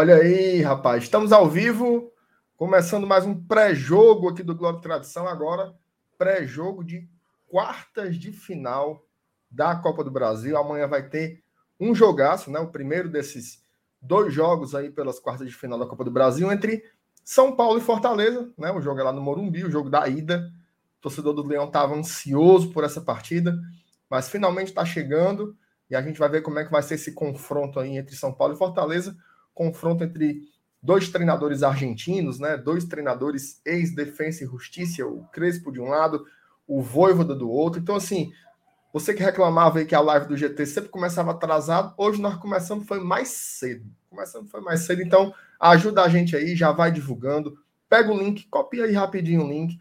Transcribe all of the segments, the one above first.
Olha aí, rapaz, estamos ao vivo, começando mais um pré-jogo aqui do Globo Tradição agora, pré-jogo de quartas de final da Copa do Brasil. Amanhã vai ter um jogaço, né? O primeiro desses dois jogos aí pelas quartas de final da Copa do Brasil entre São Paulo e Fortaleza, né? O jogo é lá no Morumbi, o jogo da ida. O torcedor do Leão estava ansioso por essa partida, mas finalmente está chegando e a gente vai ver como é que vai ser esse confronto aí entre São Paulo e Fortaleza confronto entre dois treinadores argentinos, né? Dois treinadores ex-defensa e justiça, o Crespo de um lado, o Voivoda do outro. Então, assim, você que reclamava aí que a live do GT sempre começava atrasado, hoje nós começamos foi mais cedo. Começando foi mais cedo, então ajuda a gente aí, já vai divulgando. Pega o link, copia aí rapidinho o link,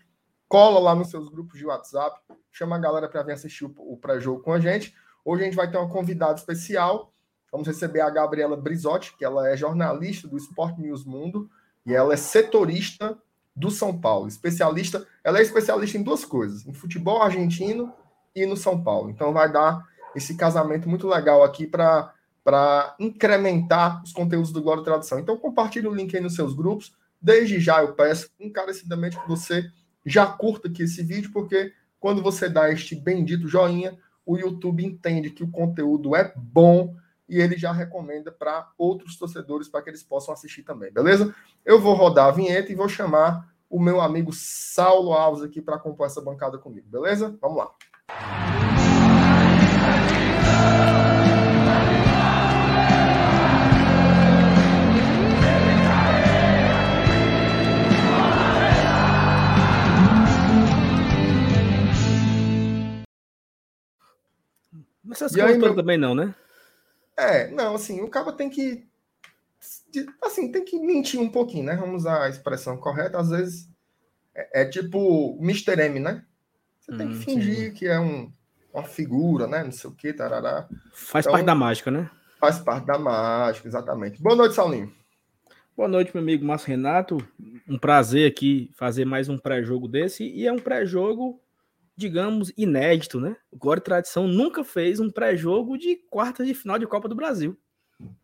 cola lá nos seus grupos de WhatsApp, chama a galera para vir assistir o pré-jogo com a gente. Hoje a gente vai ter uma convidada especial Vamos receber a Gabriela Brizotti, que ela é jornalista do Sport News Mundo e ela é setorista do São Paulo, especialista. Ela é especialista em duas coisas: em futebol argentino e no São Paulo. Então vai dar esse casamento muito legal aqui para para incrementar os conteúdos do Glória Tradução. Então compartilhe o link aí nos seus grupos. Desde já eu peço encarecidamente que você já curta aqui esse vídeo, porque quando você dá este bendito joinha, o YouTube entende que o conteúdo é bom e ele já recomenda para outros torcedores para que eles possam assistir também, beleza? Eu vou rodar a vinheta e vou chamar o meu amigo Saulo Alves aqui para compor essa bancada comigo, beleza? Vamos lá. Essas coisas meu... também não, né? É, não, assim, o cara tem que. Assim, tem que mentir um pouquinho, né? Vamos usar a expressão correta. Às vezes é, é tipo Mr. M, né? Você tem que hum, fingir sim. que é um, uma figura, né? Não sei o que, tarará. Faz então, parte da mágica, né? Faz parte da mágica, exatamente. Boa noite, Saulinho. Boa noite, meu amigo Márcio Renato. Um prazer aqui fazer mais um pré-jogo desse. E é um pré-jogo digamos, inédito, né? O Glória e Tradição nunca fez um pré-jogo de quarta de final de Copa do Brasil.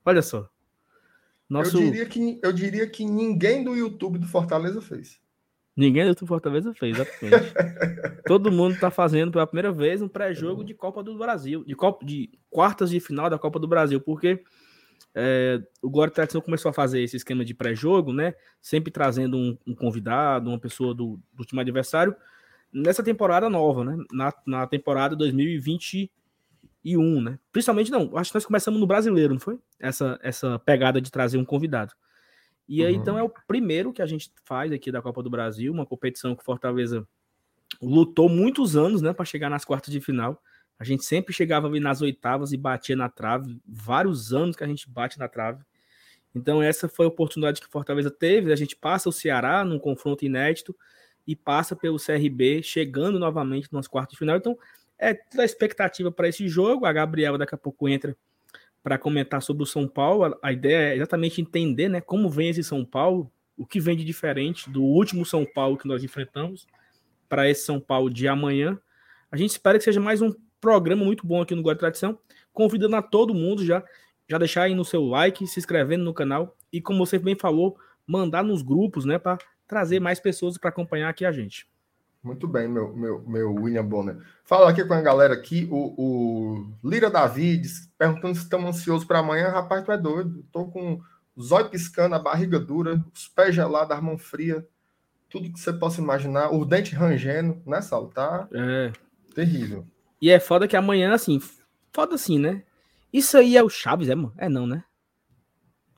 Olha só. Nosso... Eu, diria que, eu diria que ninguém do YouTube do Fortaleza fez. Ninguém do YouTube do Fortaleza fez, exatamente. Todo mundo está fazendo pela primeira vez um pré-jogo de Copa do Brasil, de, Copa, de quartas de final da Copa do Brasil, porque é, o Glória e Tradição começou a fazer esse esquema de pré-jogo, né? Sempre trazendo um, um, convidado, uma pessoa do, do time adversário, nessa temporada nova, né? Na, na temporada 2021, né? Principalmente, não, acho que nós começamos no brasileiro, não foi? Essa, essa pegada de trazer um convidado. E aí, uhum. então, é o primeiro que a gente faz aqui da Copa do Brasil, uma competição que Fortaleza lutou muitos anos, né, para chegar nas quartas de final. A gente sempre chegava ali nas oitavas e batia na trave, vários anos que a gente bate na trave. Então, essa foi a oportunidade que Fortaleza teve. A gente passa o Ceará num confronto inédito e passa pelo CRB, chegando novamente nas quartas de final. Então, é toda a expectativa para esse jogo. A Gabriela daqui a pouco entra para comentar sobre o São Paulo. A ideia é exatamente entender né, como vem esse São Paulo, o que vem de diferente do último São Paulo que nós enfrentamos para esse São Paulo de amanhã. A gente espera que seja mais um programa muito bom aqui no Guarda Tradição. Convidando a todo mundo já, já deixar aí no seu like, se inscrevendo no canal e, como você bem falou, mandar nos grupos, né, para trazer mais pessoas para acompanhar aqui a gente. Muito bem, meu, meu, meu William Bonner. Fala aqui com a galera aqui, o, o Lira Davides, perguntando se estamos ansiosos para amanhã. Rapaz, tu é doido. Estou com os olhos piscando, a barriga dura, os pés gelados, a mão fria, tudo que você possa imaginar, o dente rangendo, né, Saulo? Tá é. terrível. E é foda que amanhã, assim, foda assim, né? Isso aí é o Chaves, é, mano? É não, né?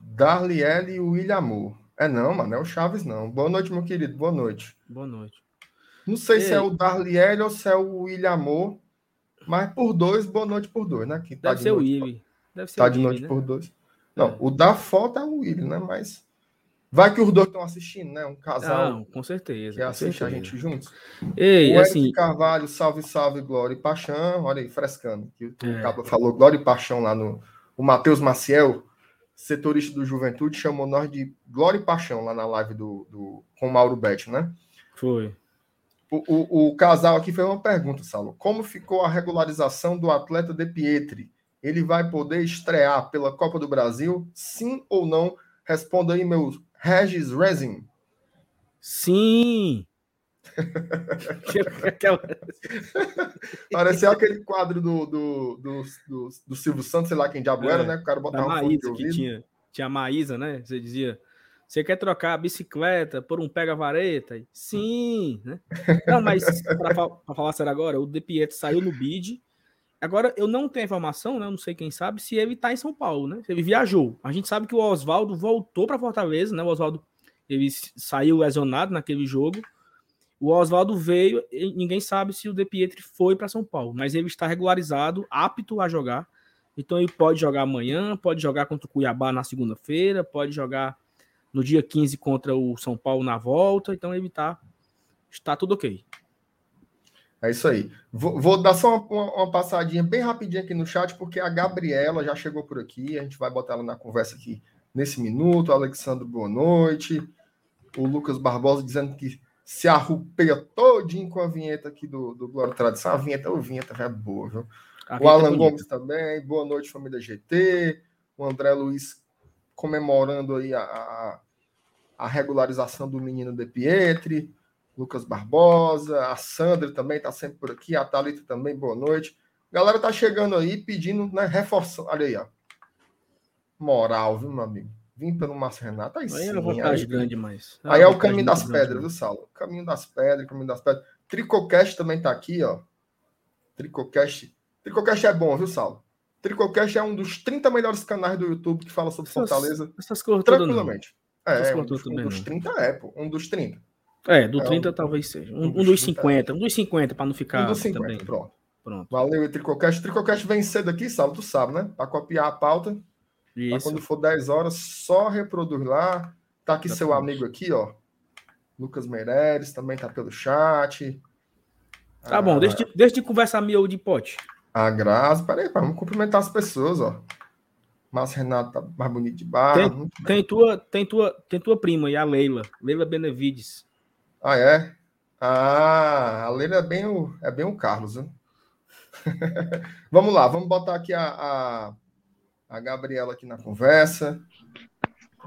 Darliele e o William Amor. É não, mano, é o Chaves não. Boa noite, meu querido, boa noite. Boa noite. Não sei se é o Darliel ou se é o William Amor, mas por dois, boa noite por dois, né? Que tá Deve de ser noite, o Willi. Deve ser tá de noite né? por dois. Não, é. o da foto é o Willi, né? Mas vai que os dois estão assistindo, né? Um casal. Não, com certeza. Que assiste certeza. a gente juntos. Ei, o assim. Carvalho, salve, salve, Glória e Paixão. Olha aí, frescando. Que o é. Cabo falou Glória e Paixão lá no. O Matheus Maciel setorista do Juventude, chamou nós de Glória e Paixão lá na live do, do com o Mauro Betti, né? Foi. O, o, o, casal aqui fez uma pergunta, Saulo. Como ficou a regularização do atleta De Pietri? Ele vai poder estrear pela Copa do Brasil? Sim ou não? Responda aí, meu Regis Resin. Sim! Pareceu aquele quadro do, do, do, do, do Silvio Santos, sei lá quem diabo é, era, né? O cara botava um que tinha, tinha a Maísa, né? Você dizia, você quer trocar a bicicleta por um pega-vareta? Sim, né? Não, mas para falar sério agora, o De Pietro saiu no bid. Agora, eu não tenho informação, né? Eu não sei quem sabe se ele tá em São Paulo, né? Se ele viajou. A gente sabe que o Oswaldo voltou para Fortaleza, né? O Oswaldo ele saiu lesionado naquele jogo. O Oswaldo veio, ninguém sabe se o De Pietri foi para São Paulo, mas ele está regularizado, apto a jogar. Então ele pode jogar amanhã, pode jogar contra o Cuiabá na segunda-feira, pode jogar no dia 15 contra o São Paulo na volta. Então ele está, está tudo ok. É isso aí. Vou, vou dar só uma, uma, passadinha bem rapidinho aqui no chat, porque a Gabriela já chegou por aqui. A gente vai botar ela na conversa aqui nesse minuto. Alexandre, boa noite. O Lucas Barbosa dizendo que se arrupeia todinho com a vinheta aqui do, do Glória Tradição. A vinheta, o vinheta é boa, viu? o Alan é Gomes também. Boa noite, família GT. O André Luiz comemorando aí a, a, a regularização do menino De Pietri. Lucas Barbosa. A Sandra também está sempre por aqui. A Thalita também, boa noite. galera tá chegando aí pedindo, né, reforçando. Olha aí, ó. Moral, viu, meu amigo? Vim pelo Márcio Renato, aí, aí sim. É vantagem aí, grande, mas. É aí é o caminho das pedras, viu, Saulo? Caminho das pedras, caminho das pedras. Tricocast também tá aqui, ó. Tricocast. Tricocast é bom, viu, Saulo? Tricocast é um dos 30 melhores canais do YouTube que fala sobre essas, Fortaleza. Essas coisas Tranquilamente. É, um, dos, um dos 30 é, pô. Um dos 30. É, do é, 30 um, talvez seja. Um, um dos, dos 50. É. Um dos 50, para não ficar. Um dos 50, também. pronto. Pronto. Valeu, Tricocast. Tricocast vem cedo aqui, Saulo, tu sabe, né? Para copiar a pauta. Isso. quando for 10 horas, só reproduz lá. Tá aqui seu amigo aqui, ó. Lucas Meireles também tá pelo chat. Tá ah, bom, deixa de, deixa de conversar miolo de pote. A Graça, peraí, vamos cumprimentar as pessoas, ó. Márcio Renato tá mais bonito de barra. Tem, tem, tua, tem, tua, tem tua prima aí, a Leila. Leila Benevides. Ah, é? Ah, a Leila é bem o, é bem o Carlos, né? vamos lá, vamos botar aqui a, a a Gabriela aqui na conversa.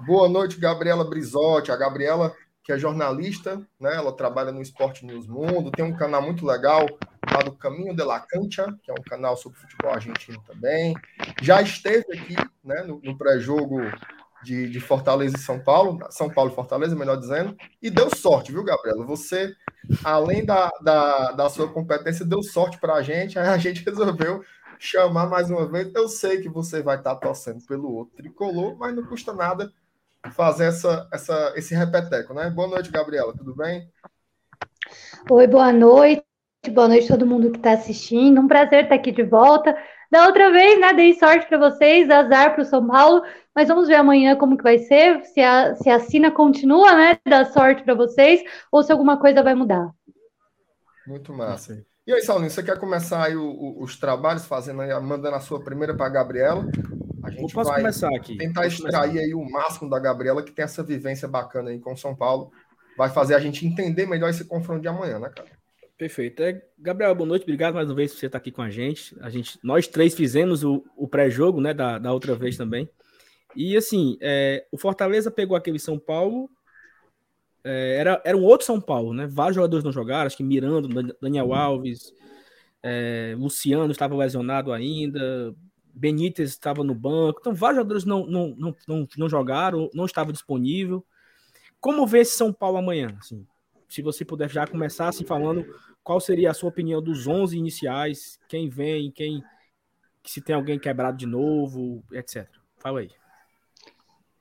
Boa noite, Gabriela Brizotti. A Gabriela, que é jornalista, né? Ela trabalha no Esporte News Mundo, tem um canal muito legal chamado Caminho de la Cancha, que é um canal sobre futebol argentino também. Já esteve aqui, né, no, no pré-jogo de, de, Fortaleza e São Paulo, São Paulo e Fortaleza, melhor dizendo, e deu sorte, viu, Gabriela? Você, além da, da, da sua competência, deu sorte para a gente, aí a gente resolveu chamar mais uma vez. Eu sei que você vai estar torcendo pelo outro tricolor, mas não custa nada fazer essa, essa, esse repeteco, né? Boa noite, Gabriela, tudo bem? Oi, boa noite. Boa noite a todo mundo que está assistindo. Um prazer estar aqui de volta. Da outra vez, né, dei sorte para vocês, azar para o São Paulo, mas vamos ver amanhã como que vai ser, se a, se a Sina continua, né, dar sorte para vocês, ou se alguma coisa vai mudar. Muito massa. E aí, Saulinho, você quer começar aí o, o, os trabalhos, fazendo aí, mandando a sua primeira para a Gabriela? A gente vai começar aqui. tentar extrair aí o máximo da Gabriela, que tem essa vivência bacana aí com São Paulo. Vai fazer a gente entender melhor esse confronto de amanhã, né, cara? Perfeito. É, Gabriel, boa noite. Obrigado mais uma vez por você estar aqui com a gente. A gente nós três fizemos o, o pré-jogo, né, da, da outra vez também. E assim, é, o Fortaleza pegou aquele São Paulo é, era, era um outro São Paulo, né? Vários jogadores não jogaram, acho que Miranda, Daniel Alves, é, Luciano estava lesionado ainda, Benítez estava no banco, então vários jogadores não, não, não, não, não jogaram, não estava disponível. Como vê esse São Paulo amanhã? Assim, se você puder já começar assim falando qual seria a sua opinião dos 11 iniciais, quem vem, quem se tem alguém quebrado de novo, etc. Fala aí.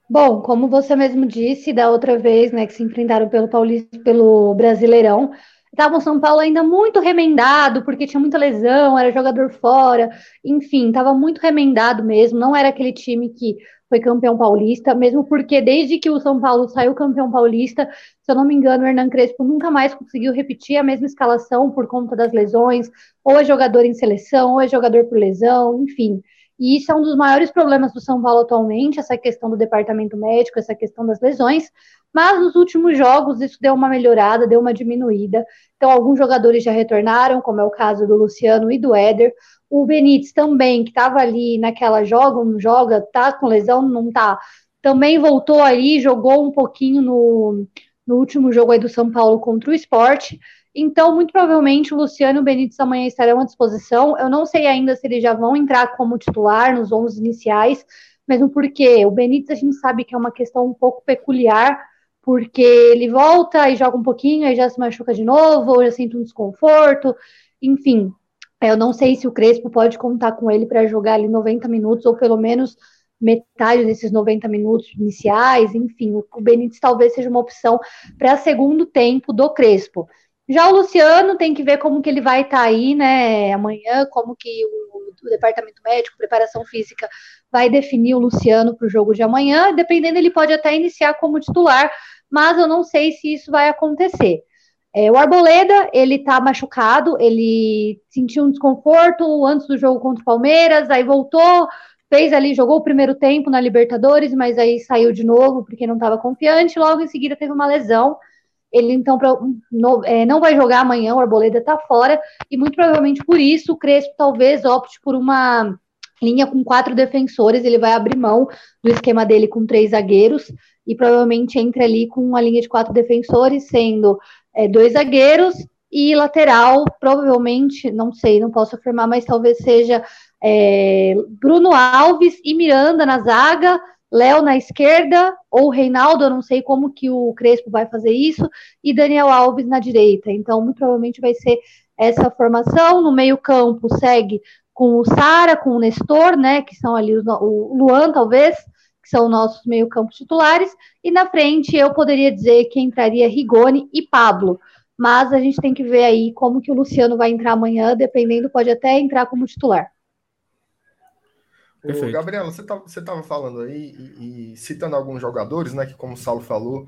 Bom, como você mesmo disse da outra vez, né, que se enfrentaram pelo Paulista, pelo Brasileirão, estava o São Paulo ainda muito remendado, porque tinha muita lesão, era jogador fora, enfim, estava muito remendado mesmo, não era aquele time que foi campeão paulista, mesmo porque desde que o São Paulo saiu campeão paulista, se eu não me engano, o Hernan Crespo nunca mais conseguiu repetir a mesma escalação por conta das lesões, ou é jogador em seleção, ou é jogador por lesão, enfim. E isso é um dos maiores problemas do São Paulo atualmente, essa questão do departamento médico, essa questão das lesões. Mas nos últimos jogos isso deu uma melhorada, deu uma diminuída. Então, alguns jogadores já retornaram, como é o caso do Luciano e do Éder. O Benítez também, que estava ali naquela joga, não joga, tá com lesão, não tá. também voltou ali, jogou um pouquinho no, no último jogo aí do São Paulo contra o esporte. Então, muito provavelmente, o Luciano e o Benítez amanhã estarão à disposição. Eu não sei ainda se eles já vão entrar como titular nos 11 iniciais, mesmo porque o Benítez a gente sabe que é uma questão um pouco peculiar, porque ele volta e joga um pouquinho, aí já se machuca de novo, ou já sente um desconforto, enfim. Eu não sei se o Crespo pode contar com ele para jogar ali 90 minutos, ou pelo menos metade desses 90 minutos iniciais, enfim, o Benítez talvez seja uma opção para segundo tempo do Crespo. Já o Luciano tem que ver como que ele vai estar tá aí, né, amanhã, como que o, o, departamento médico, preparação física, vai definir o Luciano para o jogo de amanhã. Dependendo, ele pode até iniciar como titular, mas eu não sei se isso vai acontecer. É, o Arboleda, ele tá machucado, ele sentiu um desconforto antes do jogo contra o Palmeiras, aí voltou, fez ali, jogou o primeiro tempo na Libertadores, mas aí saiu de novo porque não estava confiante, logo em seguida teve uma lesão. Ele então pra, no, é, não vai jogar amanhã, o Arboleda está fora, e muito provavelmente por isso o Crespo talvez opte por uma linha com quatro defensores, ele vai abrir mão do esquema dele com três zagueiros, e provavelmente entre ali com uma linha de quatro defensores, sendo é, dois zagueiros e lateral, provavelmente, não sei, não posso afirmar, mas talvez seja é, Bruno Alves e Miranda na zaga, Léo na esquerda, ou Reinaldo, eu não sei como que o Crespo vai fazer isso, e Daniel Alves na direita. Então, muito provavelmente vai ser essa formação. No meio-campo segue com o Sara, com o Nestor, né? Que são ali o Luan, talvez, que são nossos meio-campos titulares. E na frente eu poderia dizer que entraria Rigoni e Pablo. Mas a gente tem que ver aí como que o Luciano vai entrar amanhã, dependendo, pode até entrar como titular. Perfeito. Gabriela, você estava falando aí e, e, citando alguns jogadores, né? Que como o Saulo falou,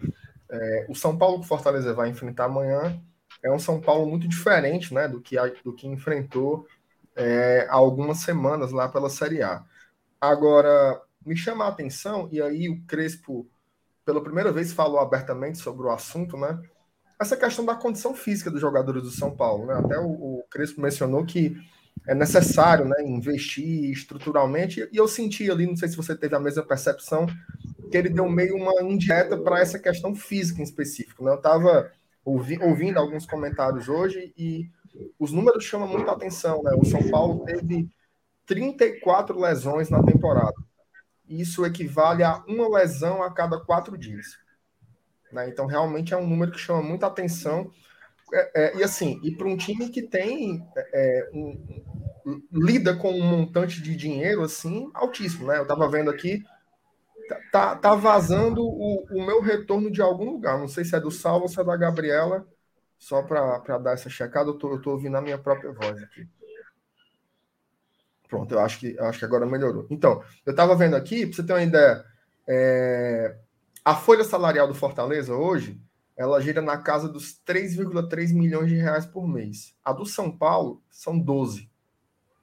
é, o São Paulo que o Fortaleza vai enfrentar amanhã é um São Paulo muito diferente, né? Do que, do que enfrentou é, há algumas semanas lá pela Série A. Agora, me chama a atenção, e aí o Crespo, pela primeira vez, falou abertamente sobre o assunto, né? Essa questão da condição física dos jogadores do São Paulo, né? Até o, o Crespo mencionou que é necessário né, investir estruturalmente. E eu senti ali, não sei se você teve a mesma percepção, que ele deu meio uma indireta para essa questão física em específico. Né? Eu estava ouvi, ouvindo alguns comentários hoje e os números chamam muita atenção. Né? O São Paulo teve 34 lesões na temporada. Isso equivale a uma lesão a cada quatro dias. Né? Então, realmente é um número que chama muita atenção. É, é, e assim, e para um time que tem é, um, lida com um montante de dinheiro assim altíssimo, né? Eu estava vendo aqui, tá, tá, tá vazando o, o, meu retorno de algum lugar. Não sei se é do Salvo ou se é da Gabriela, só para dar essa checada, eu tô, eu tô ouvindo a minha própria voz aqui. Pronto, eu acho que, eu acho que agora melhorou. Então, eu estava vendo aqui, para você ter uma ideia, é, a folha salarial do Fortaleza hoje ela gira na casa dos 3,3 milhões de reais por mês. A do São Paulo são 12,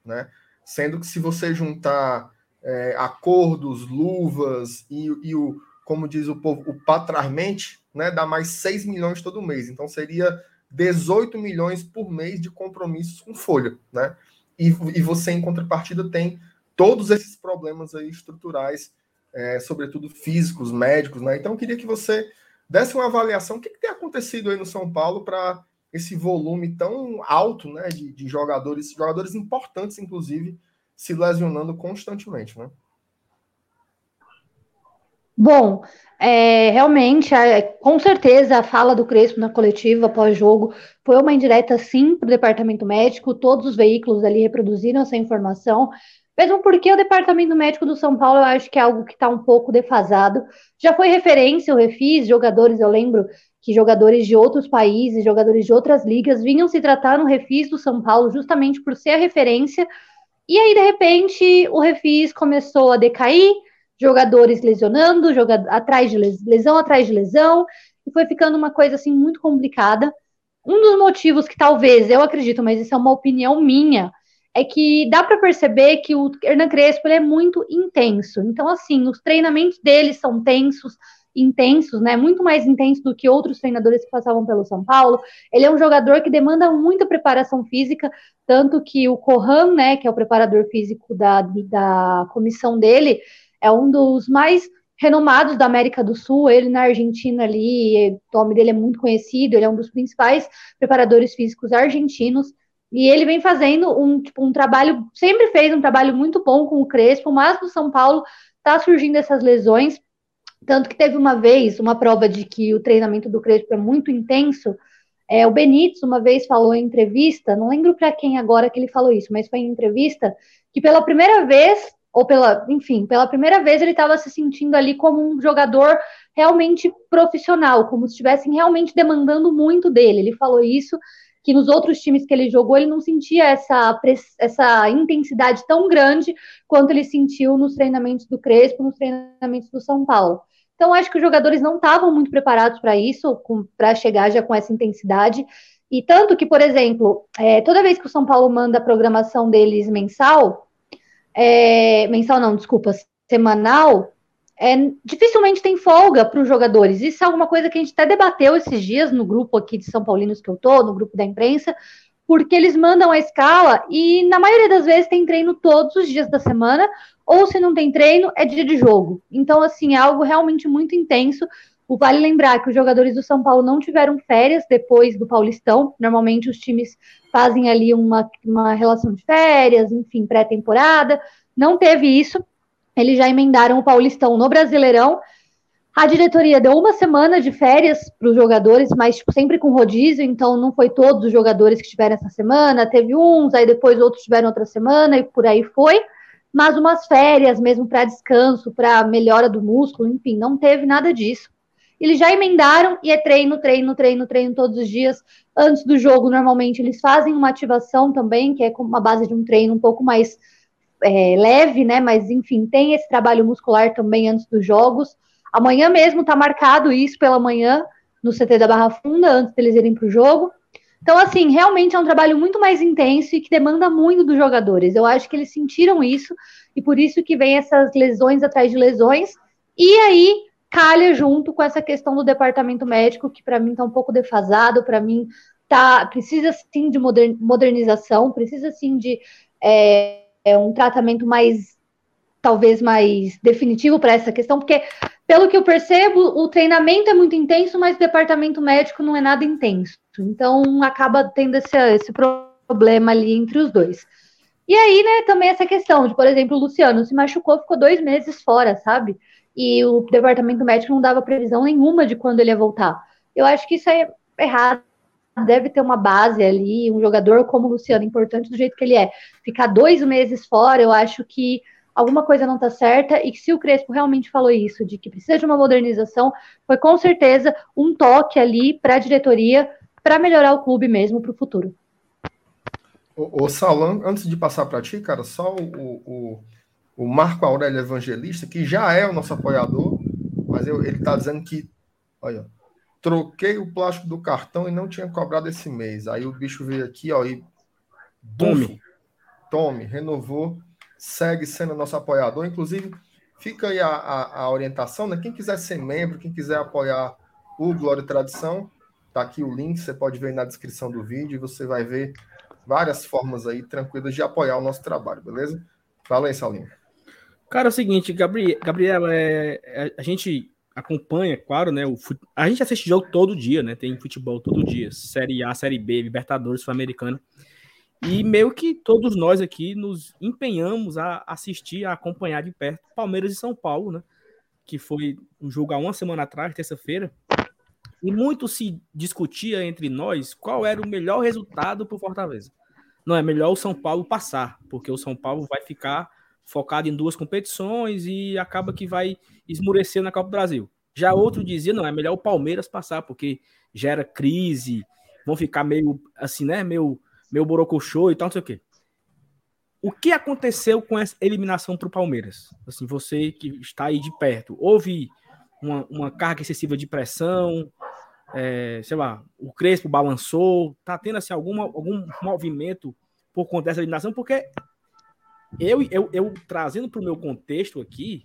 né? Sendo que se você juntar é, acordos, luvas e, e, o, como diz o povo, o patramente, né, dá mais 6 milhões todo mês. Então seria 18 milhões por mês de compromissos com folha, né? E, e você, em contrapartida, tem todos esses problemas aí estruturais, é, sobretudo físicos, médicos, né? Então eu queria que você desse uma avaliação. O que, que tem acontecido aí no São Paulo para esse volume tão alto né, de, de, jogadores, jogadores importantes, inclusive, se lesionando constantemente, né? Bom, é, realmente, é, com certeza, a fala do Crespo na coletiva pós-jogo foi uma indireta, sim, para o departamento médico. Todos os veículos ali reproduziram essa informação. Mesmo porque o departamento médico do São Paulo eu acho que é algo que está um pouco defasado. Já foi referência, eu refis jogadores, eu lembro que jogadores de outros países, jogadores de outras ligas, vinham se tratar no refis do São Paulo justamente por ser a referência. E aí, de repente, o refis começou a decair, jogadores lesionando, jogador, atrás de lesão atrás de lesão, e foi ficando uma coisa assim muito complicada. Um dos motivos que talvez, eu acredito, mas isso é uma opinião minha, é que dá para perceber que o Hernan Crespo é muito intenso. Então, assim, os treinamentos dele são tensos, intensos, né? Muito mais intensos do que outros treinadores que passavam pelo São Paulo. Ele é um jogador que demanda muita preparação física, tanto que o Corran, né, que é o preparador físico da, da comissão dele, é um dos mais renomados da América do Sul, ele na Argentina ali, o nome dele é muito conhecido, ele é um dos principais preparadores físicos argentinos, e ele vem fazendo um, tipo, um trabalho, sempre fez um trabalho muito bom com o Crespo, mas no São Paulo tá surgindo essas lesões, tanto que teve uma vez uma prova de que o treinamento do Crespo é muito intenso, é, o Benítez uma vez falou em entrevista, não lembro para quem agora que ele falou isso, mas foi em entrevista, que pela primeira vez ou pela, enfim, pela primeira vez ele estava se sentindo ali como um jogador realmente profissional, como se estivessem realmente demandando muito dele. Ele falou isso, que nos outros times que ele jogou, ele não sentia essa, essa intensidade tão grande quanto ele sentiu nos treinamentos do Crespo, nos treinamentos do São Paulo. Então, acho que os jogadores não estavam muito preparados para isso, para chegar já com essa intensidade. E tanto que, por exemplo, é, toda vez que o São Paulo manda a programação deles mensal, é, mensal não, desculpa, semanal, é, dificilmente tem folga para os jogadores. Isso é alguma coisa que a gente até debateu esses dias no grupo aqui de São Paulinos que eu tô, no grupo da imprensa, porque eles mandam a escala e na maioria das vezes tem treino todos os dias da semana, ou se não tem treino, é dia de jogo. Então, assim, é algo realmente muito intenso. O vale lembrar que os jogadores do São Paulo não tiveram férias depois do Paulistão. Normalmente os times fazem ali uma, uma relação de férias, enfim, pré-temporada. Não teve isso. Eles já emendaram o Paulistão no Brasileirão. A diretoria deu uma semana de férias para os jogadores, mas tipo, sempre com rodízio, então não foi todos os jogadores que tiveram essa semana. Teve uns, aí depois outros tiveram outra semana e por aí foi. Mas umas férias mesmo para descanso, para melhora do músculo, enfim, não teve nada disso. Eles já emendaram e é treino, treino, treino, treino todos os dias. Antes do jogo, normalmente, eles fazem uma ativação também, que é uma base de um treino um pouco mais é, leve, né? Mas, enfim, tem esse trabalho muscular também antes dos jogos. Amanhã mesmo tá marcado isso pela manhã no CT da Barra Funda, antes deles irem para o jogo. Então, assim, realmente é um trabalho muito mais intenso e que demanda muito dos jogadores. Eu acho que eles sentiram isso e por isso que vem essas lesões atrás de lesões. E aí, calha junto com essa questão do departamento médico, que para mim está um pouco defasado, para mim tá, precisa sim de modernização, precisa sim de é, é um tratamento mais, talvez mais definitivo para essa questão, porque, pelo que eu percebo, o treinamento é muito intenso, mas o departamento médico não é nada intenso. Então, acaba tendo esse, esse problema ali entre os dois. E aí, né, também essa questão de, por exemplo, o Luciano se machucou, ficou dois meses fora, sabe? e o departamento médico não dava previsão nenhuma de quando ele ia voltar. Eu acho que isso é errado. Deve ter uma base ali, um jogador como o Luciano, importante do jeito que ele é. Ficar dois meses fora, eu acho que alguma coisa não está certa e que se o Crespo realmente falou isso, de que precisa de uma modernização, foi com certeza um toque ali para a diretoria para melhorar o clube mesmo para o futuro. O, o Saulan, antes de passar para ti, cara, só o, o, o Marco Aurélio Evangelista, que já é o nosso apoiador, mas eu, ele está dizendo que, olha, troquei o plástico do cartão e não tinha cobrado esse mês. Aí o bicho veio aqui, ó, e tome, tome, renovou, segue sendo nosso apoiador. Inclusive, fica aí a, a, a, orientação, né? Quem quiser ser membro, quem quiser apoiar o Glória e Tradição, tá aqui o link, você pode ver na descrição do vídeo e você vai ver várias formas aí tranquilas de apoiar o nosso trabalho, beleza? Fala aí, Salinho. Cara, é o seguinte, Gabriel, Gabriel é, é, a gente acompanha, claro, né? O, a gente assiste jogo todo dia, né? Tem futebol todo dia, Série A, Série B, Libertadores, Sul-Americana. E meio que todos nós aqui nos empenhamos a assistir, a acompanhar de perto Palmeiras e São Paulo, né? Que foi um jogo há uma semana atrás, terça-feira. E muito se discutia entre nós qual era o melhor resultado para o Fortaleza. Não é melhor o São Paulo passar, porque o São Paulo vai ficar focado em duas competições e acaba que vai esmurecer na Copa do Brasil. Já outro dizia, não, é melhor o Palmeiras passar, porque gera crise, vão ficar meio assim, né, meio, meio borocochô e tal, não sei o quê. O que aconteceu com essa eliminação para o Palmeiras? Assim, você que está aí de perto, houve uma, uma carga excessiva de pressão, é, sei lá, o Crespo balançou, tá tendo assim, alguma, algum movimento por conta dessa eliminação, porque eu, eu, eu trazendo para o meu contexto aqui,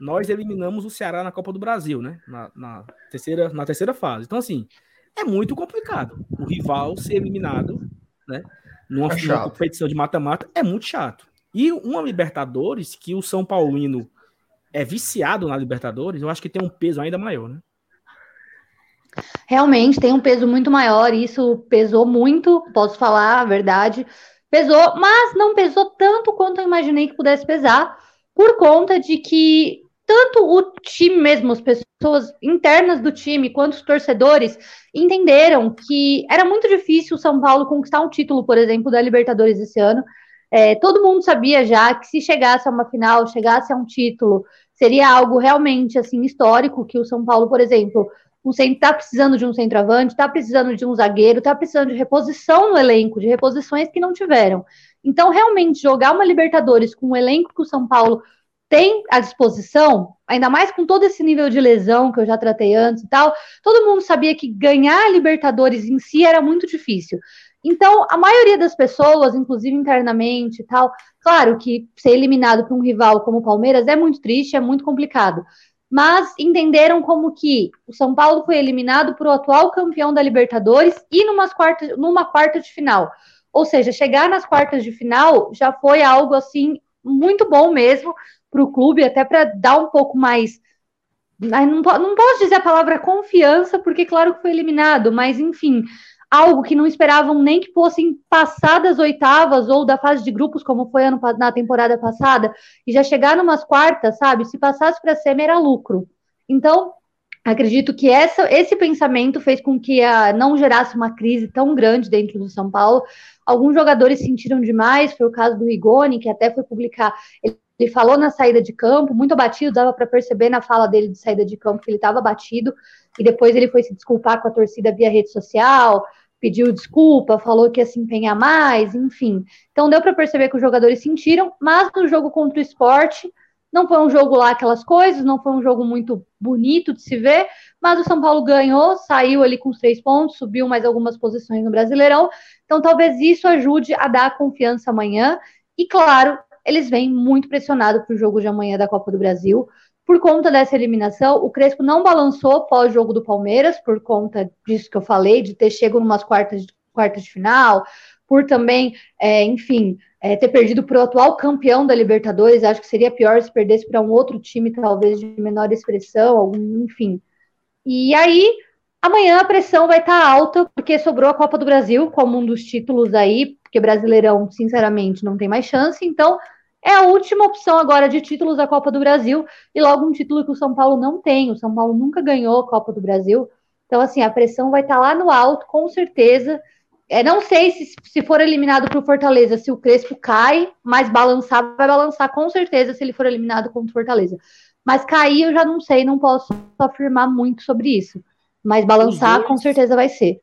nós eliminamos o Ceará na Copa do Brasil, né? Na, na, terceira, na terceira fase. Então, assim, é muito complicado. O rival ser eliminado, né? Numa, é numa competição de mata-mata é muito chato. E uma Libertadores que o São Paulino é viciado na Libertadores, eu acho que tem um peso ainda maior, né? Realmente tem um peso muito maior, isso pesou muito, posso falar a verdade. Pesou, mas não pesou tanto quanto eu imaginei que pudesse pesar, por conta de que tanto o time mesmo, as pessoas internas do time, quanto os torcedores, entenderam que era muito difícil o São Paulo conquistar um título, por exemplo, da Libertadores esse ano. É, todo mundo sabia já que se chegasse a uma final, chegasse a um título, seria algo realmente assim histórico que o São Paulo, por exemplo, está precisando de um centroavante, está precisando de um zagueiro, está precisando de reposição no elenco, de reposições que não tiveram. Então, realmente, jogar uma Libertadores com o elenco que o São Paulo tem à disposição, ainda mais com todo esse nível de lesão que eu já tratei antes e tal, todo mundo sabia que ganhar a Libertadores em si era muito difícil. Então, a maioria das pessoas, inclusive internamente e tal, claro que ser eliminado por um rival como o Palmeiras é muito triste, é muito complicado mas entenderam como que o São Paulo foi eliminado para o atual campeão da Libertadores e numas quartas, numa quarta de final. Ou seja, chegar nas quartas de final já foi algo assim muito bom mesmo para o clube, até para dar um pouco mais. Não, não posso dizer a palavra confiança, porque claro que foi eliminado, mas enfim, algo que não esperavam nem que fossem passar das oitavas ou da fase de grupos, como foi ano, na temporada passada, e já chegar numas quartas, sabe? Se passasse para semi era lucro. Então, acredito que essa, esse pensamento fez com que a, não gerasse uma crise tão grande dentro do São Paulo. Alguns jogadores sentiram demais, foi o caso do Rigoni, que até foi publicar. Ele, ele falou na saída de campo, muito abatido, dava para perceber na fala dele de saída de campo que ele estava abatido e depois ele foi se desculpar com a torcida via rede social, pediu desculpa, falou que ia se empenhar mais, enfim. Então deu para perceber que os jogadores sentiram, mas no jogo contra o esporte, não foi um jogo lá aquelas coisas, não foi um jogo muito bonito de se ver, mas o São Paulo ganhou, saiu ali com os três pontos, subiu mais algumas posições no Brasileirão, então talvez isso ajude a dar confiança amanhã, e claro, eles vêm muito pressionados para o jogo de amanhã da Copa do Brasil, por conta dessa eliminação, o Crespo não balançou pós-jogo do Palmeiras, por conta disso que eu falei, de ter chegado umas quartas, quartas de final, por também, é, enfim, é, ter perdido para o atual campeão da Libertadores. Acho que seria pior se perdesse para um outro time, talvez de menor expressão, algum, enfim. E aí, amanhã a pressão vai estar tá alta, porque sobrou a Copa do Brasil como um dos títulos aí, porque Brasileirão, sinceramente, não tem mais chance. Então, é a última opção agora de títulos da Copa do Brasil e logo um título que o São Paulo não tem. O São Paulo nunca ganhou a Copa do Brasil. Então, assim, a pressão vai estar tá lá no alto, com certeza. É, não sei se, se for eliminado para o Fortaleza, se o Crespo cai, mas balançar, vai balançar com certeza se ele for eliminado contra o Fortaleza. Mas cair eu já não sei, não posso afirmar muito sobre isso. Mas balançar dois, com certeza vai ser.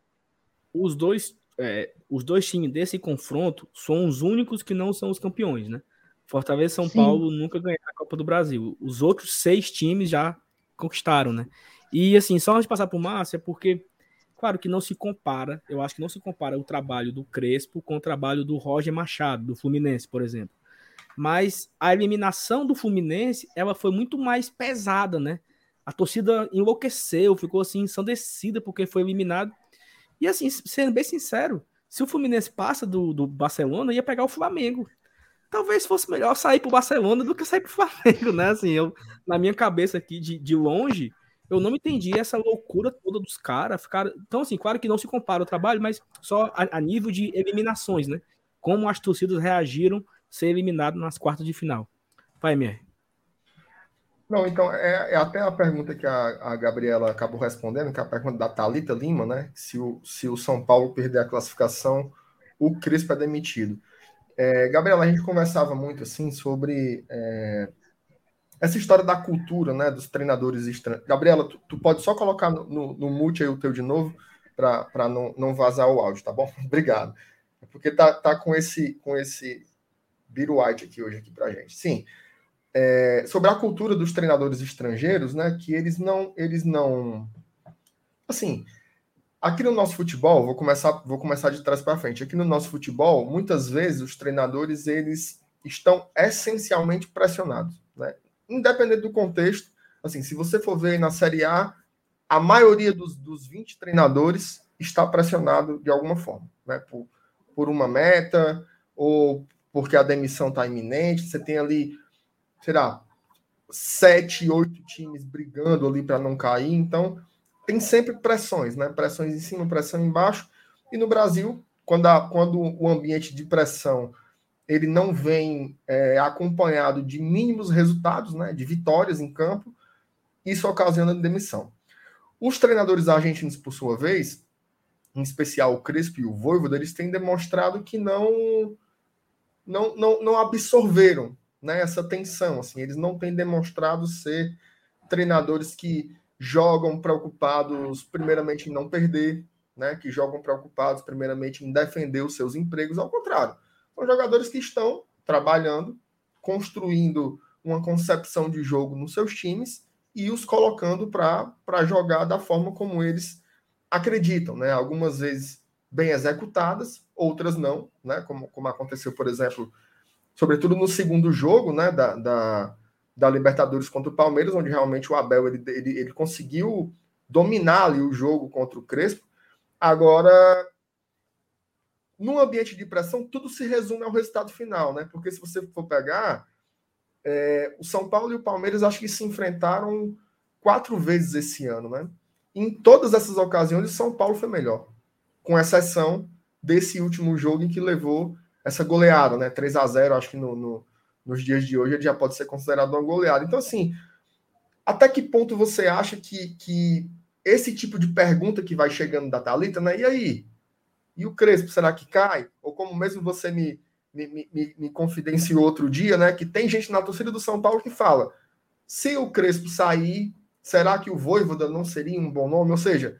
Os dois, é, os dois times desse confronto são os únicos que não são os campeões, né? Fortaleza e São Sim. Paulo nunca ganharam a Copa do Brasil. Os outros seis times já conquistaram, né? E assim, só antes de passar para o Márcio, é porque, claro que não se compara, eu acho que não se compara o trabalho do Crespo com o trabalho do Roger Machado, do Fluminense, por exemplo. Mas a eliminação do Fluminense, ela foi muito mais pesada, né? A torcida enlouqueceu, ficou assim, ensandecida porque foi eliminado. E assim, sendo bem sincero, se o Fluminense passa do, do Barcelona, ia pegar o Flamengo talvez fosse melhor sair para o Barcelona do que sair para o Flamengo, né? Assim, eu, na minha cabeça aqui de, de longe, eu não entendi essa loucura toda dos caras. Ficar... Então, assim, claro que não se compara o trabalho, mas só a, a, nível de eliminações, né? Como as torcidas reagiram ser eliminado nas quartas de final. Vai, MR. Não, então, é, é, até a pergunta que a, a Gabriela acabou respondendo, que é a pergunta da Talita Lima, né? Se o, se o São Paulo perder a classificação, o Crispo é demitido. É, Gabriela, a gente conversava muito assim sobre é, essa história da cultura, né, dos treinadores estrangeiros. Gabriela, tu, tu, pode só colocar no, no, no mute aí o teu de novo para não, não vazar o áudio, tá bom? Obrigado. Porque tá, tá com esse com esse Biro White aqui hoje aqui para gente. Sim. É, sobre a cultura dos treinadores estrangeiros, né, que eles não eles não assim Aqui no nosso futebol, vou começar, vou começar de trás para frente. Aqui no nosso futebol, muitas vezes os treinadores eles estão essencialmente pressionados, né? Independente do contexto, assim, se você for ver na Série A, a maioria dos, dos 20 treinadores está pressionado de alguma forma, né? Por, por uma meta ou porque a demissão está iminente. Você tem ali, sei lá, sete, oito times brigando ali para não cair. Então, tem sempre pressões, né? Pressões em cima, pressão embaixo. E no Brasil, quando, a, quando o ambiente de pressão ele não vem é, acompanhado de mínimos resultados, né, de vitórias em campo, isso ocasiona demissão. Os treinadores argentinos, por sua vez, em especial o Crespo e o Voivoda, eles têm demonstrado que não não, não, não absorveram né, essa tensão. Assim, eles não têm demonstrado ser treinadores que jogam preocupados, primeiramente, em não perder, né, que jogam preocupados, primeiramente, em defender os seus empregos. Ao contrário, são jogadores que estão trabalhando, construindo uma concepção de jogo nos seus times e os colocando para jogar da forma como eles acreditam, né? Algumas vezes bem executadas, outras não, né? Como, como aconteceu, por exemplo, sobretudo no segundo jogo, né? Da, da, da Libertadores contra o Palmeiras, onde realmente o Abel ele, ele, ele conseguiu dominar ali o jogo contra o Crespo. Agora, num ambiente de pressão, tudo se resume ao resultado final, né? Porque se você for pegar, é, o São Paulo e o Palmeiras acho que se enfrentaram quatro vezes esse ano, né? Em todas essas ocasiões, o São Paulo foi melhor, com exceção desse último jogo em que levou essa goleada, né? 3 a 0 acho que no, no, nos dias de hoje ele já pode ser considerado uma goleada. Então, assim, até que ponto você acha que, que esse tipo de pergunta que vai chegando da Thalita, né? E aí? E o Crespo, será que cai? Ou como mesmo você me, me, me, me confidenciou outro dia, né? Que tem gente na torcida do São Paulo que fala: se o Crespo sair, será que o Voivoda não seria um bom nome? Ou seja,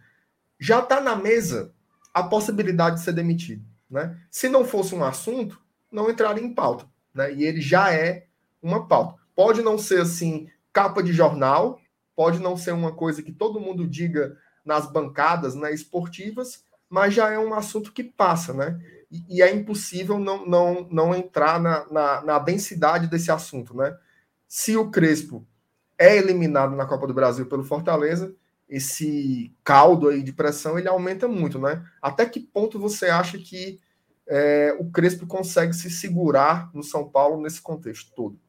já está na mesa a possibilidade de ser demitido. Né? Se não fosse um assunto, não entraria em pauta. Né? E ele já é uma pauta. Pode não ser assim, capa de jornal, pode não ser uma coisa que todo mundo diga nas bancadas né, esportivas, mas já é um assunto que passa, né? E, e é impossível não, não, não entrar na, na, na, densidade desse assunto, né? Se o Crespo é eliminado na Copa do Brasil pelo Fortaleza, esse caldo aí de pressão ele aumenta muito, né? Até que ponto você acha que é, o Crespo consegue se segurar no São Paulo nesse contexto todo?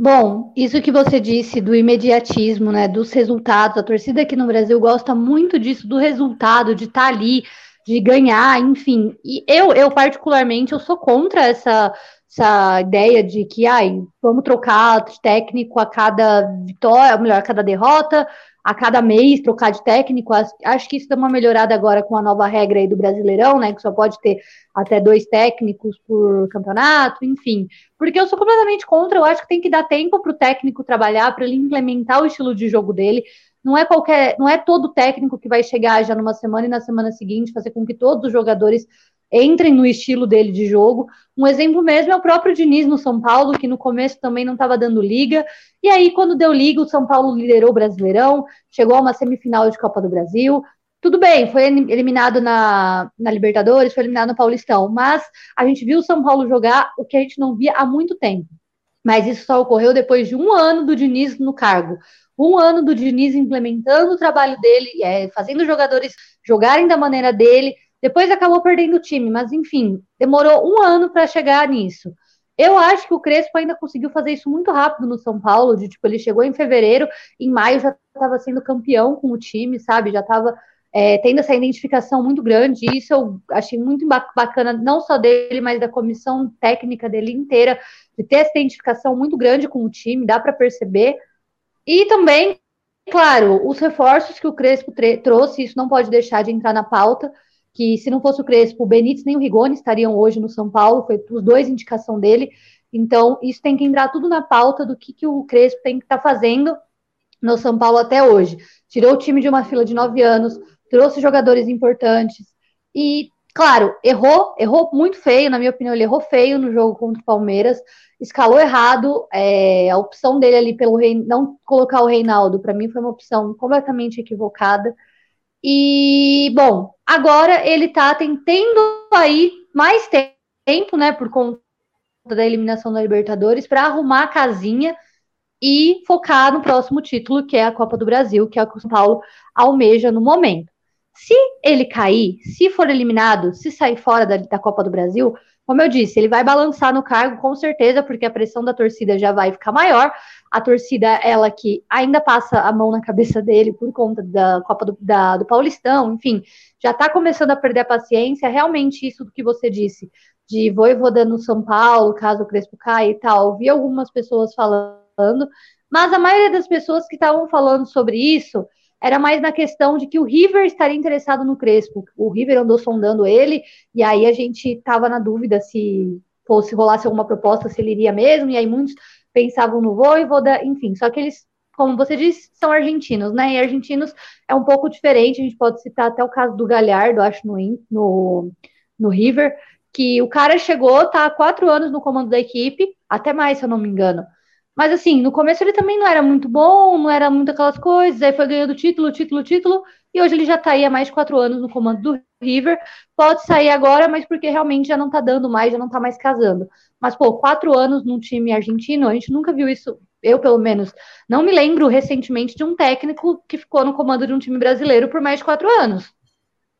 Bom, isso que você disse do imediatismo, né, dos resultados, a torcida aqui no Brasil gosta muito disso, do resultado, de estar tá ali, de ganhar, enfim. E eu, eu particularmente, eu sou contra essa, essa ideia de que, ai, vamos trocar técnico a cada vitória, melhor, a cada derrota, a cada mês trocar de técnico. Acho que isso dá uma melhorada agora com a nova regra aí do Brasileirão, né? Que só pode ter até dois técnicos por campeonato, enfim. Porque eu sou completamente contra, eu acho que tem que dar tempo para o técnico trabalhar, para ele implementar o estilo de jogo dele. Não é qualquer, não é todo técnico que vai chegar já numa semana e na semana seguinte fazer com que todos os jogadores entrem no estilo dele de jogo. Um exemplo mesmo é o próprio Diniz no São Paulo, que no começo também não estava dando liga. E aí, quando deu liga, o São Paulo liderou o Brasileirão, chegou a uma semifinal de Copa do Brasil. Tudo bem, foi eliminado na, na Libertadores, foi eliminado no Paulistão, mas a gente viu o São Paulo jogar o que a gente não via há muito tempo. Mas isso só ocorreu depois de um ano do Diniz no cargo. Um ano do Diniz implementando o trabalho dele, é, fazendo os jogadores jogarem da maneira dele, depois acabou perdendo o time, mas enfim, demorou um ano para chegar nisso. Eu acho que o Crespo ainda conseguiu fazer isso muito rápido no São Paulo, de tipo, ele chegou em fevereiro, em maio já estava sendo campeão com o time, sabe? Já estava é, tendo essa identificação muito grande. E isso eu achei muito bacana, não só dele, mas da comissão técnica dele inteira, de ter essa identificação muito grande com o time, dá para perceber. E também, claro, os reforços que o Crespo trouxe, isso não pode deixar de entrar na pauta que se não fosse o Crespo, o Benítez nem o Rigoni estariam hoje no São Paulo, foi os dois indicação dele. Então, isso tem que entrar tudo na pauta do que, que o Crespo tem que estar tá fazendo no São Paulo até hoje. Tirou o time de uma fila de nove anos, trouxe jogadores importantes e, claro, errou, errou muito feio, na minha opinião, ele errou feio no jogo contra o Palmeiras, escalou errado, é, a opção dele ali pelo não colocar o Reinaldo, para mim foi uma opção completamente equivocada. E, bom, agora ele está tendo aí mais tempo, né, por conta da eliminação da Libertadores, para arrumar a casinha e focar no próximo título, que é a Copa do Brasil, que é o que o São Paulo almeja no momento. Se ele cair, se for eliminado, se sair fora da, da Copa do Brasil, como eu disse, ele vai balançar no cargo com certeza, porque a pressão da torcida já vai ficar maior. A torcida, ela que ainda passa a mão na cabeça dele por conta da Copa do, da, do Paulistão, enfim, já está começando a perder a paciência. Realmente, isso do que você disse, de voivoda no São Paulo, caso o Crespo caia e tal, vi algumas pessoas falando, mas a maioria das pessoas que estavam falando sobre isso era mais na questão de que o River estaria interessado no Crespo. O River andou sondando ele, e aí a gente estava na dúvida se fosse rolasse alguma proposta, se ele iria mesmo, e aí muitos pensavam no Voivoda, enfim, só que eles, como você disse, são argentinos, né? E argentinos é um pouco diferente, a gente pode citar até o caso do Galhardo, acho, no, no, no River, que o cara chegou, tá há quatro anos no comando da equipe, até mais, se eu não me engano. Mas assim, no começo ele também não era muito bom, não era muito aquelas coisas, aí foi ganhando título, título, título, e hoje ele já tá aí há mais de quatro anos no comando do River. Pode sair agora, mas porque realmente já não tá dando mais, já não tá mais casando. Mas, pô, quatro anos num time argentino, a gente nunca viu isso, eu pelo menos, não me lembro recentemente de um técnico que ficou no comando de um time brasileiro por mais de quatro anos.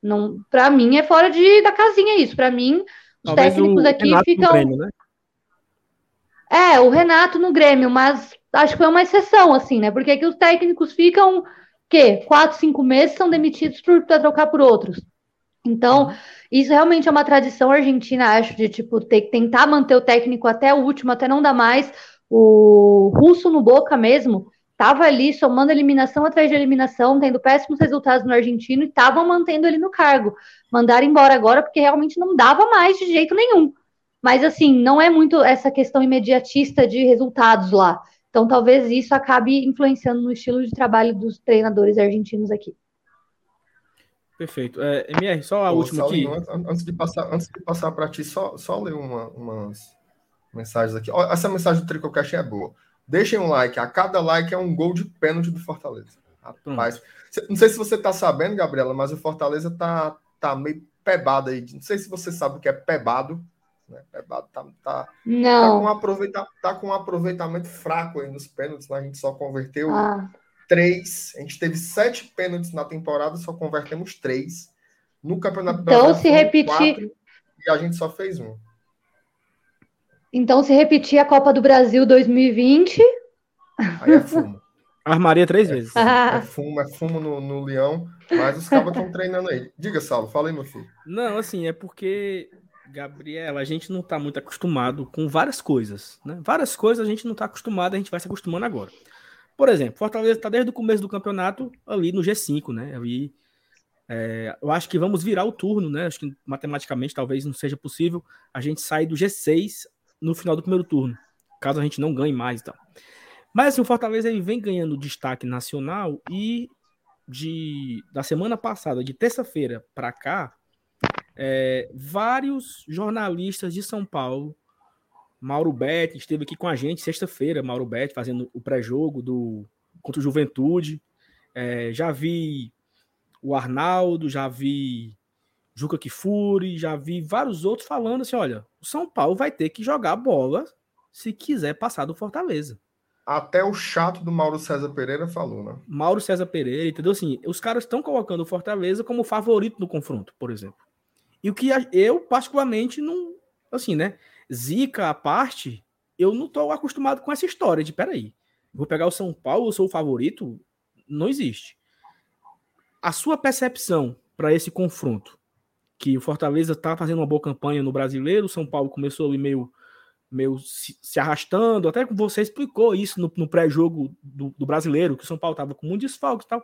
Não, para mim é fora de, da casinha isso. Para mim, os Talvez técnicos aqui ficam. Grêmio, né? É, o Renato no Grêmio, mas acho que foi uma exceção, assim, né? Porque aqui os técnicos ficam, quê? Quatro, cinco meses são demitidos para trocar por outros. Então, isso realmente é uma tradição argentina, acho, de tipo, ter que tentar manter o técnico até o último, até não dar mais. O russo no Boca mesmo estava ali somando eliminação atrás de eliminação, tendo péssimos resultados no argentino e estavam mantendo ele no cargo. Mandaram embora agora porque realmente não dava mais de jeito nenhum. Mas, assim, não é muito essa questão imediatista de resultados lá. Então, talvez isso acabe influenciando no estilo de trabalho dos treinadores argentinos aqui. Perfeito. É, MR, só a Ô, última Saulinho, aqui. Antes de passar, antes de passar para ti, só, só ler uma, umas mensagens aqui. Essa mensagem do Tricocast é boa. Deixem um like. A cada like é um gol de pênalti do Fortaleza. Rapaz, não sei se você está sabendo, Gabriela, mas o Fortaleza tá, tá meio pebado aí. Não sei se você sabe o que é pebado. Né? É, tá, tá, tá, Não. Tá com, aproveita, tá com um aproveitamento fraco aí nos pênaltis, mas a gente só converteu ah. três. A gente teve sete pênaltis na temporada, só convertemos três. No Campeonato então, se repetir. Quatro, e a gente só fez um. Então, se repetir a Copa do Brasil 2020. Aí é fumo. Armaria três vezes. É, é fumo, é fumo no, no leão, mas os cabos estão treinando aí. Diga, Saulo, fala aí, meu filho. Não, assim, é porque Gabriela, a gente não está muito acostumado com várias coisas, né? Várias coisas a gente não está acostumado, a gente vai se acostumando agora. Por exemplo, Fortaleza está desde o começo do campeonato ali no G5, né? Ali, é, eu acho que vamos virar o turno, né? Acho que matematicamente talvez não seja possível a gente sair do G6 no final do primeiro turno, caso a gente não ganhe mais e. Mas assim, o Fortaleza ele vem ganhando destaque nacional e de da semana passada, de terça-feira para cá, é, vários jornalistas de São Paulo, Mauro Betti esteve aqui com a gente sexta-feira, Mauro Betti fazendo o pré-jogo do contra o Juventude. É, já vi o Arnaldo, já vi Juca Kifuri, já vi vários outros falando assim: olha, o São Paulo vai ter que jogar bola se quiser passar do Fortaleza. Até o chato do Mauro César Pereira falou, né? Mauro César Pereira, entendeu? Assim, os caras estão colocando o Fortaleza como favorito no confronto, por exemplo. E o que eu, particularmente, não. Assim, né? Zica à parte, eu não estou acostumado com essa história de peraí, vou pegar o São Paulo, eu sou o favorito. Não existe. A sua percepção para esse confronto, que o Fortaleza está fazendo uma boa campanha no brasileiro, o São Paulo começou ali meio, meio se, se arrastando, até que você explicou isso no, no pré-jogo do, do, brasileiro, que o São Paulo estava com muito desfalque e tal.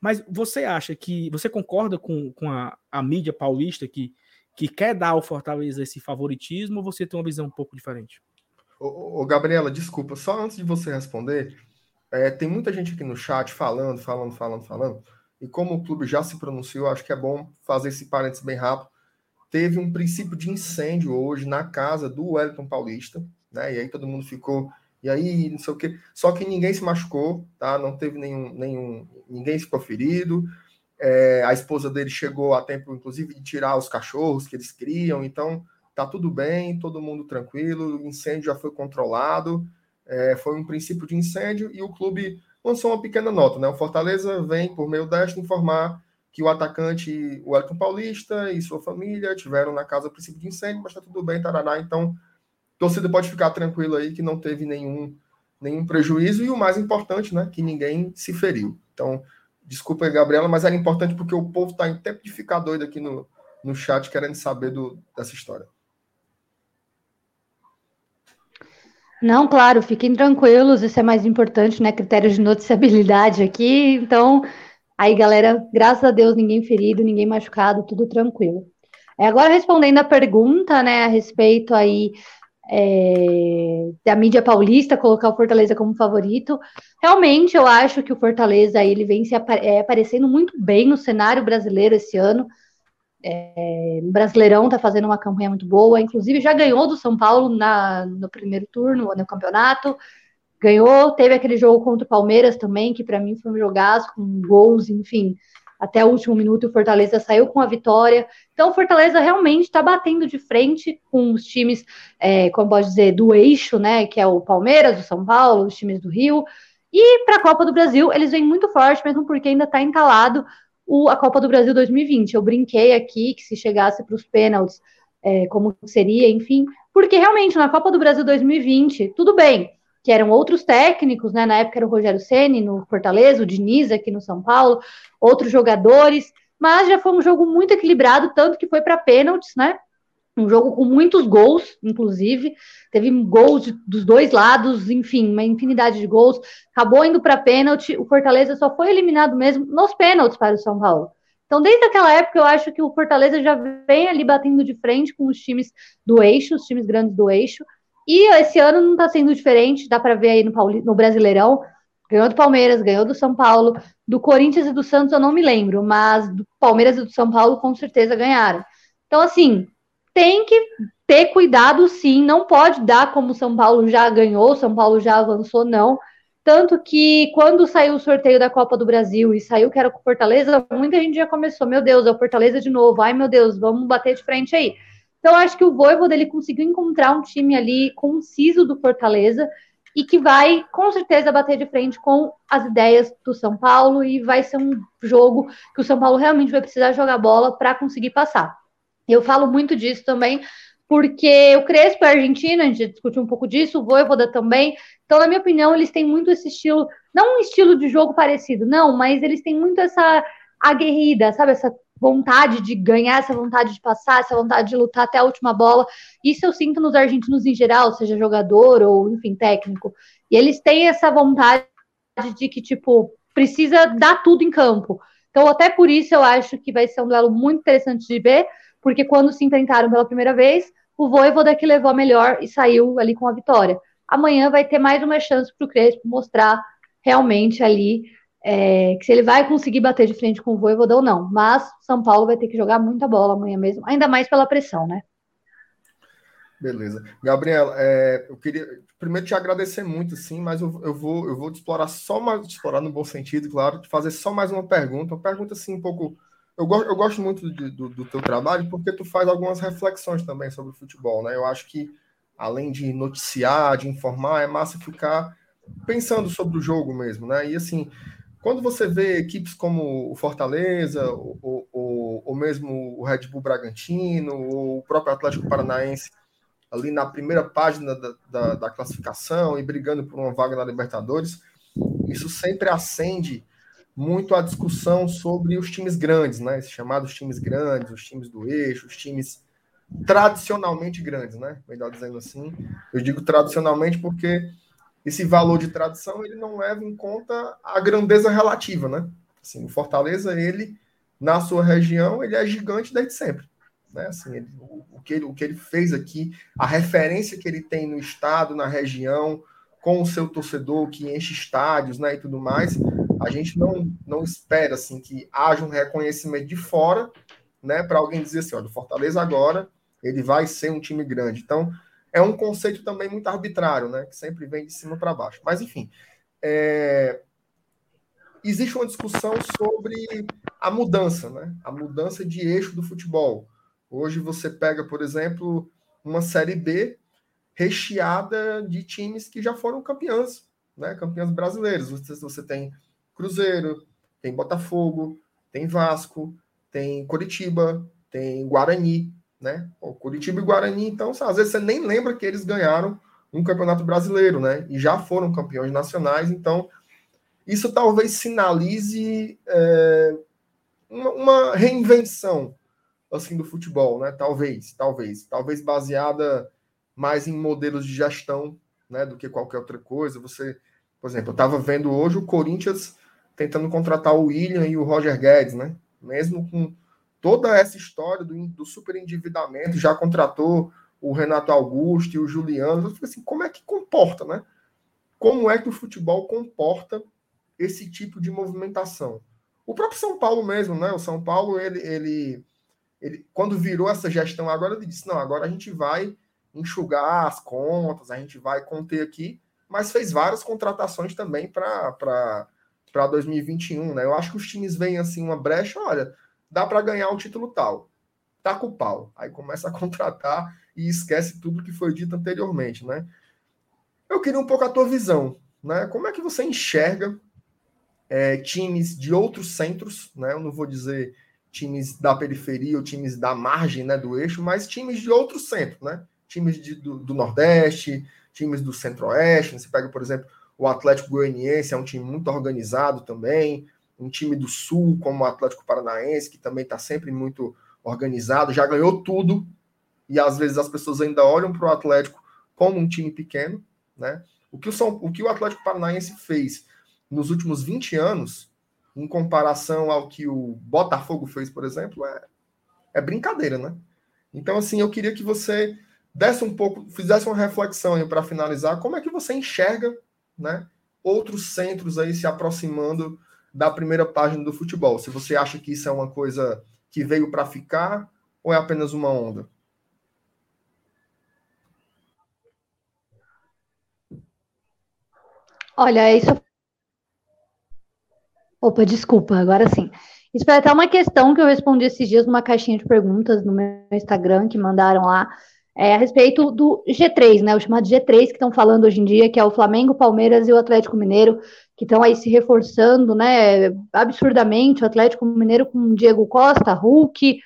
Mas você acha que. Você concorda com, com a, a mídia paulista que, que quer dar ao Fortaleza esse favoritismo ou você tem uma visão um pouco diferente? Ô, ô Gabriela, desculpa, só antes de você responder, é, tem muita gente aqui no chat falando, falando, falando, falando, e como o clube já se pronunciou, acho que é bom fazer esse parênteses bem rápido. Teve um princípio de incêndio hoje na casa do Wellington Paulista, né? E aí todo mundo ficou e aí não sei o que. Só que ninguém se machucou, tá? Não teve nenhum, nenhum ninguém ficou ferido. É, a esposa dele chegou a tempo, inclusive, de tirar os cachorros que eles criam. Então, tá tudo bem, todo mundo tranquilo. O incêndio já foi controlado. É, foi um princípio de incêndio e o clube lançou uma pequena nota, né? O Fortaleza vem por meio desta informar que o atacante, o Elton Paulista e sua família tiveram na casa princípio de incêndio, mas está tudo bem, tarará. Então, torcida pode ficar tranquilo aí que não teve nenhum, nenhum prejuízo e o mais importante, né, que ninguém se feriu. Então, desculpa, Gabriela, mas era importante porque o povo está em tempo de ficar doido aqui no, no chat querendo saber do, dessa história. Não, claro, fiquem tranquilos, isso é mais importante, né? Critério de noticiabilidade aqui. Então, aí, galera, graças a Deus, ninguém ferido, ninguém machucado, tudo tranquilo. É, agora, respondendo a pergunta, né, a respeito aí é, da mídia paulista colocar o Fortaleza como favorito. Realmente, eu acho que o Fortaleza ele vem se é, aparecendo muito bem no cenário brasileiro esse ano. É, o Brasileirão está fazendo uma campanha muito boa, inclusive já ganhou do São Paulo na, no primeiro turno, no campeonato. Ganhou, teve aquele jogo contra o Palmeiras também, que para mim foi um jogaço, com gols, enfim. Até o último minuto o Fortaleza saiu com a vitória. Então o Fortaleza realmente está batendo de frente com os times, é, como pode dizer, do eixo, né? Que é o Palmeiras, o São Paulo, os times do Rio. E para a Copa do Brasil, eles vêm muito forte, mesmo porque ainda está entalado o, a Copa do Brasil 2020. Eu brinquei aqui que se chegasse para os pênaltis, é, como seria, enfim, porque realmente na Copa do Brasil 2020, tudo bem, que eram outros técnicos, né? Na época era o Rogério Ceni no Fortaleza, o Diniz aqui no São Paulo, outros jogadores, mas já foi um jogo muito equilibrado, tanto que foi para pênaltis, né? Um jogo com muitos gols, inclusive. Teve gols de, dos dois lados, enfim, uma infinidade de gols. Acabou indo para pênalti. O Fortaleza só foi eliminado mesmo nos pênaltis para o São Paulo. Então, desde aquela época, eu acho que o Fortaleza já vem ali batendo de frente com os times do eixo, os times grandes do eixo. E esse ano não está sendo diferente, dá para ver aí no, Pauli, no Brasileirão. Ganhou do Palmeiras, ganhou do São Paulo. Do Corinthians e do Santos eu não me lembro, mas do Palmeiras e do São Paulo com certeza ganharam. Então, assim, tem que ter cuidado sim, não pode dar como São Paulo já ganhou, São Paulo já avançou, não. Tanto que quando saiu o sorteio da Copa do Brasil e saiu que era com Fortaleza, muita gente já começou, meu Deus, é o Fortaleza de novo, ai meu Deus, vamos bater de frente aí. Então acho que o Voivoda ele conseguiu encontrar um time ali conciso do Fortaleza e que vai com certeza bater de frente com as ideias do São Paulo e vai ser um jogo que o São Paulo realmente vai precisar jogar bola para conseguir passar. Eu falo muito disso também, porque o Crespo é argentino, a gente discutiu um pouco disso, o Voivoda também. Então, na minha opinião, eles têm muito esse estilo, não um estilo de jogo parecido, não, mas eles têm muito essa aguerrida, sabe? Essa vontade de ganhar, essa vontade de passar, essa vontade de lutar até a última bola. Isso eu sinto nos argentinos em geral, seja jogador ou, enfim, técnico. E eles têm essa vontade de que, tipo, precisa dar tudo em campo. Então, até por isso eu acho que vai ser um duelo muito interessante de ver, porque quando se enfrentaram pela primeira vez, o Voivoda que levou a melhor e saiu ali com a vitória. Amanhã vai ter mais uma chance para o Crespo mostrar realmente ali é, que se ele vai conseguir bater de frente com o Voivoda ou não. Mas São Paulo vai ter que jogar muita bola amanhã mesmo, ainda mais pela pressão, né? Beleza. Gabriela, é, eu queria primeiro te agradecer muito, sim, mas eu, eu, vou, eu vou te explorar só mais, explorar no bom sentido, claro, te fazer só mais uma pergunta, uma pergunta assim um pouco eu, go eu gosto muito de, do, do teu trabalho porque tu faz algumas reflexões também sobre o futebol, né? Eu acho que, além de noticiar, de informar, é massa ficar pensando sobre o jogo mesmo, né? E assim, quando você vê equipes como o Fortaleza, ou, ou, ou mesmo o Red Bull Bragantino, ou o próprio Atlético Paranaense, ali na primeira página da, da, da classificação e brigando por uma vaga na Libertadores, isso sempre acende muito a discussão sobre os times grandes, né? Os chamados times grandes, os times do eixo, os times tradicionalmente grandes, né? Melhor dizendo assim. Eu digo tradicionalmente porque esse valor de tradição ele não leva em conta a grandeza relativa, né? Assim, o Fortaleza, ele, na sua região, ele é gigante desde sempre. Né? Assim, ele, o, o, que ele, o que ele fez aqui, a referência que ele tem no estado, na região, com o seu torcedor que enche estádios né, e tudo mais, a gente não, não espera assim que haja um reconhecimento de fora, né, para alguém dizer assim, olha, o Fortaleza agora ele vai ser um time grande. Então, é um conceito também muito arbitrário, né, que sempre vem de cima para baixo. Mas enfim, é... existe uma discussão sobre a mudança, né, a mudança de eixo do futebol. Hoje você pega, por exemplo, uma série B recheada de times que já foram campeãs, né, campeãs brasileiros. Você, você tem Cruzeiro, tem Botafogo, tem Vasco, tem Curitiba, tem Guarani, né? O Curitiba e Guarani, então, às vezes você nem lembra que eles ganharam um campeonato brasileiro, né? E já foram campeões nacionais, então isso talvez sinalize é, uma, uma, reinvenção assim do futebol, né? Talvez, talvez, talvez baseada mais em modelos de gestão, né, do que qualquer outra coisa. Você, por exemplo, eu estava vendo hoje o Corinthians tentando contratar o William e o Roger Guedes, né? Mesmo com toda essa história do, do super endividamento, já contratou o Renato Augusto e o Juliano. Assim, como é que comporta, né? Como é que o futebol comporta esse tipo de movimentação? O próprio São Paulo mesmo, né? O São Paulo, ele, ele, ele quando virou essa gestão agora, ele disse, não, agora a gente vai enxugar as contas, a gente vai conter aqui, mas fez várias contratações também para 2021, né? Eu acho que os times veem assim uma brecha, olha, dá para ganhar o título tal. Tá com o pau. Aí começa a contratar e esquece tudo que foi dito anteriormente, né? Eu queria um pouco a tua visão, né? Como é que você enxerga é, times de outros centros, né? Eu não vou dizer times da periferia ou times da margem, né, do eixo, mas times de outros centros, né? Times de, do, do, Nordeste, times do Centro-Oeste. Você pega, por exemplo, o Atlético Goianiense, é um time muito organizado também um time do Sul, como o Atlético Paranaense, que também está sempre muito organizado, já ganhou tudo, e às vezes as pessoas ainda olham para o Atlético como um time pequeno, né? O que o, São, o que o Atlético Paranaense fez nos últimos 20 anos, em comparação ao que o Botafogo fez, por exemplo, é, é brincadeira, né? Então, assim, eu queria que você desse um pouco, fizesse uma reflexão para finalizar, como é que você enxerga, né, outros centros aí se aproximando da primeira página do futebol. Se você acha que isso é uma coisa que veio para ficar ou é apenas uma onda? Olha, isso. Opa, desculpa, agora sim. Isso foi até uma questão que eu respondi esses dias numa caixinha de perguntas no meu Instagram que mandaram lá é, a respeito do G3, né? O chamado G3 que estão falando hoje em dia, que é o Flamengo, Palmeiras e o Atlético Mineiro, que estão aí se reforçando, né? Absurdamente, o Atlético Mineiro com Diego Costa, Hulk,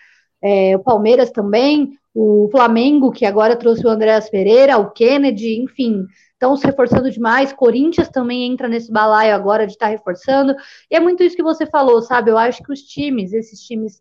é, o Palmeiras também, o Flamengo, que agora trouxe o Andréas Pereira, o Kennedy, enfim, estão se reforçando demais. Corinthians também entra nesse balaio agora de estar tá reforçando. E é muito isso que você falou, sabe? Eu acho que os times, esses times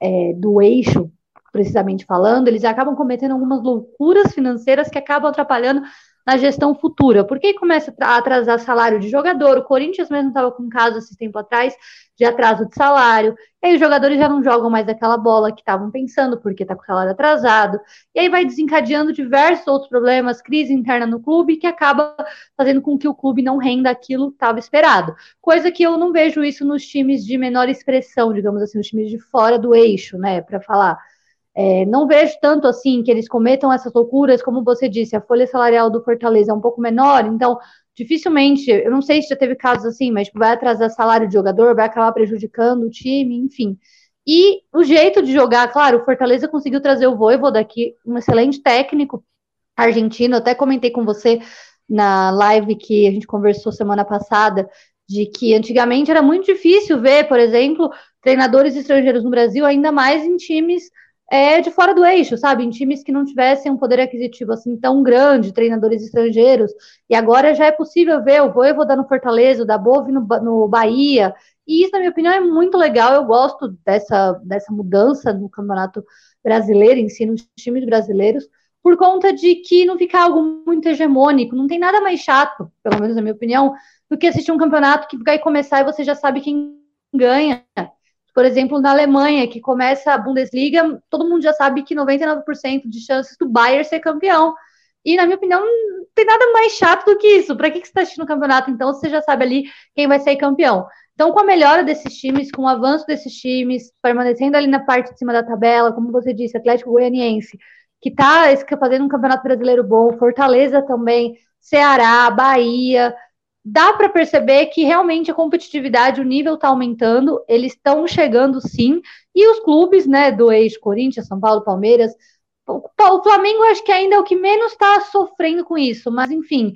é, do eixo, precisamente falando, eles acabam cometendo algumas loucuras financeiras que acabam atrapalhando na gestão futura. Por que começa a atrasar salário de jogador? O Corinthians mesmo estava com um caso esse tempo atrás de atraso de salário. E aí os jogadores já não jogam mais aquela bola que estavam pensando, porque está com o salário atrasado. E aí vai desencadeando diversos outros problemas, crise interna no clube, que acaba fazendo com que o clube não renda aquilo que estava esperado. Coisa que eu não vejo isso nos times de menor expressão, digamos assim, nos times de fora do eixo, né? Para falar. É, não vejo tanto assim que eles cometam essas loucuras, como você disse, a folha salarial do Fortaleza é um pouco menor, então dificilmente, eu não sei se já teve casos assim, mas tipo, vai atrasar salário de jogador, vai acabar prejudicando o time, enfim. E o jeito de jogar, claro, o Fortaleza conseguiu trazer o Voivoda aqui, um excelente técnico argentino, até comentei com você na live que a gente conversou semana passada, de que antigamente era muito difícil ver, por exemplo, treinadores estrangeiros no Brasil, ainda mais em times é, de fora do eixo, sabe? Em times que não tivessem um poder aquisitivo assim tão grande, treinadores estrangeiros. E agora já é possível ver o Voivoda no Fortaleza, o Dabove no, no Bahia. E isso, na minha opinião, é muito legal. Eu gosto dessa, dessa mudança no campeonato brasileiro, em si, nos times brasileiros, por conta de que não fica algo muito hegemônico. Não tem nada mais chato, pelo menos na minha opinião, do que assistir um campeonato que vai começar e você já sabe quem ganha por exemplo, na Alemanha, que começa a Bundesliga, todo mundo já sabe que 99% de chances do Bayern ser campeão. E, na minha opinião, não tem nada mais chato do que isso. Para que, que você está assistindo o campeonato? Então, você já sabe ali quem vai ser campeão. Então, com a melhora desses times, com o avanço desses times, permanecendo ali na parte de cima da tabela, como você disse, Atlético Goianiense, que está fazendo um campeonato brasileiro bom, Fortaleza também, Ceará, Bahia, dá para perceber que realmente a competitividade, o nível está aumentando, eles estão chegando sim, e os clubes, né, do ex-Corinthians, São Paulo, Palmeiras, o Flamengo acho que ainda é o que menos está sofrendo com isso, mas enfim,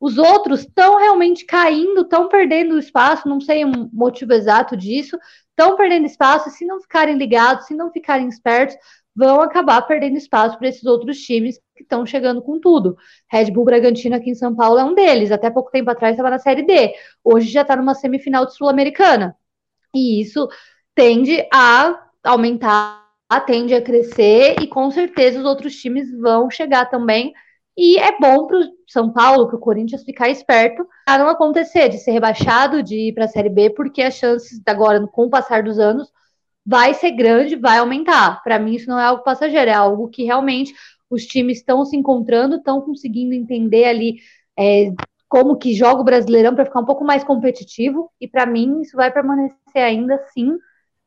Os outros estão realmente caindo, estão perdendo espaço, não sei o motivo exato disso, estão perdendo espaço, se não ficarem ligados, se não ficarem espertos, vão acabar perdendo espaço para esses outros times que estão chegando com tudo. Red Bull Bragantino aqui em São Paulo é um deles. Até pouco tempo atrás estava na Série D. Hoje já está numa semifinal de Sul-Americana. E isso tende a aumentar, tende a crescer, e com certeza os outros times vão chegar também. E é bom para o São Paulo, para o Corinthians ficar esperto para não acontecer de ser rebaixado, de ir para a Série B, porque as chances agora, com o passar dos anos, vai ser grande, vai aumentar. Para mim, isso não é algo passageiro, é algo que realmente os times estão se encontrando, estão conseguindo entender ali é, como que joga o Brasileirão para ficar um pouco mais competitivo. E para mim, isso vai permanecer ainda assim,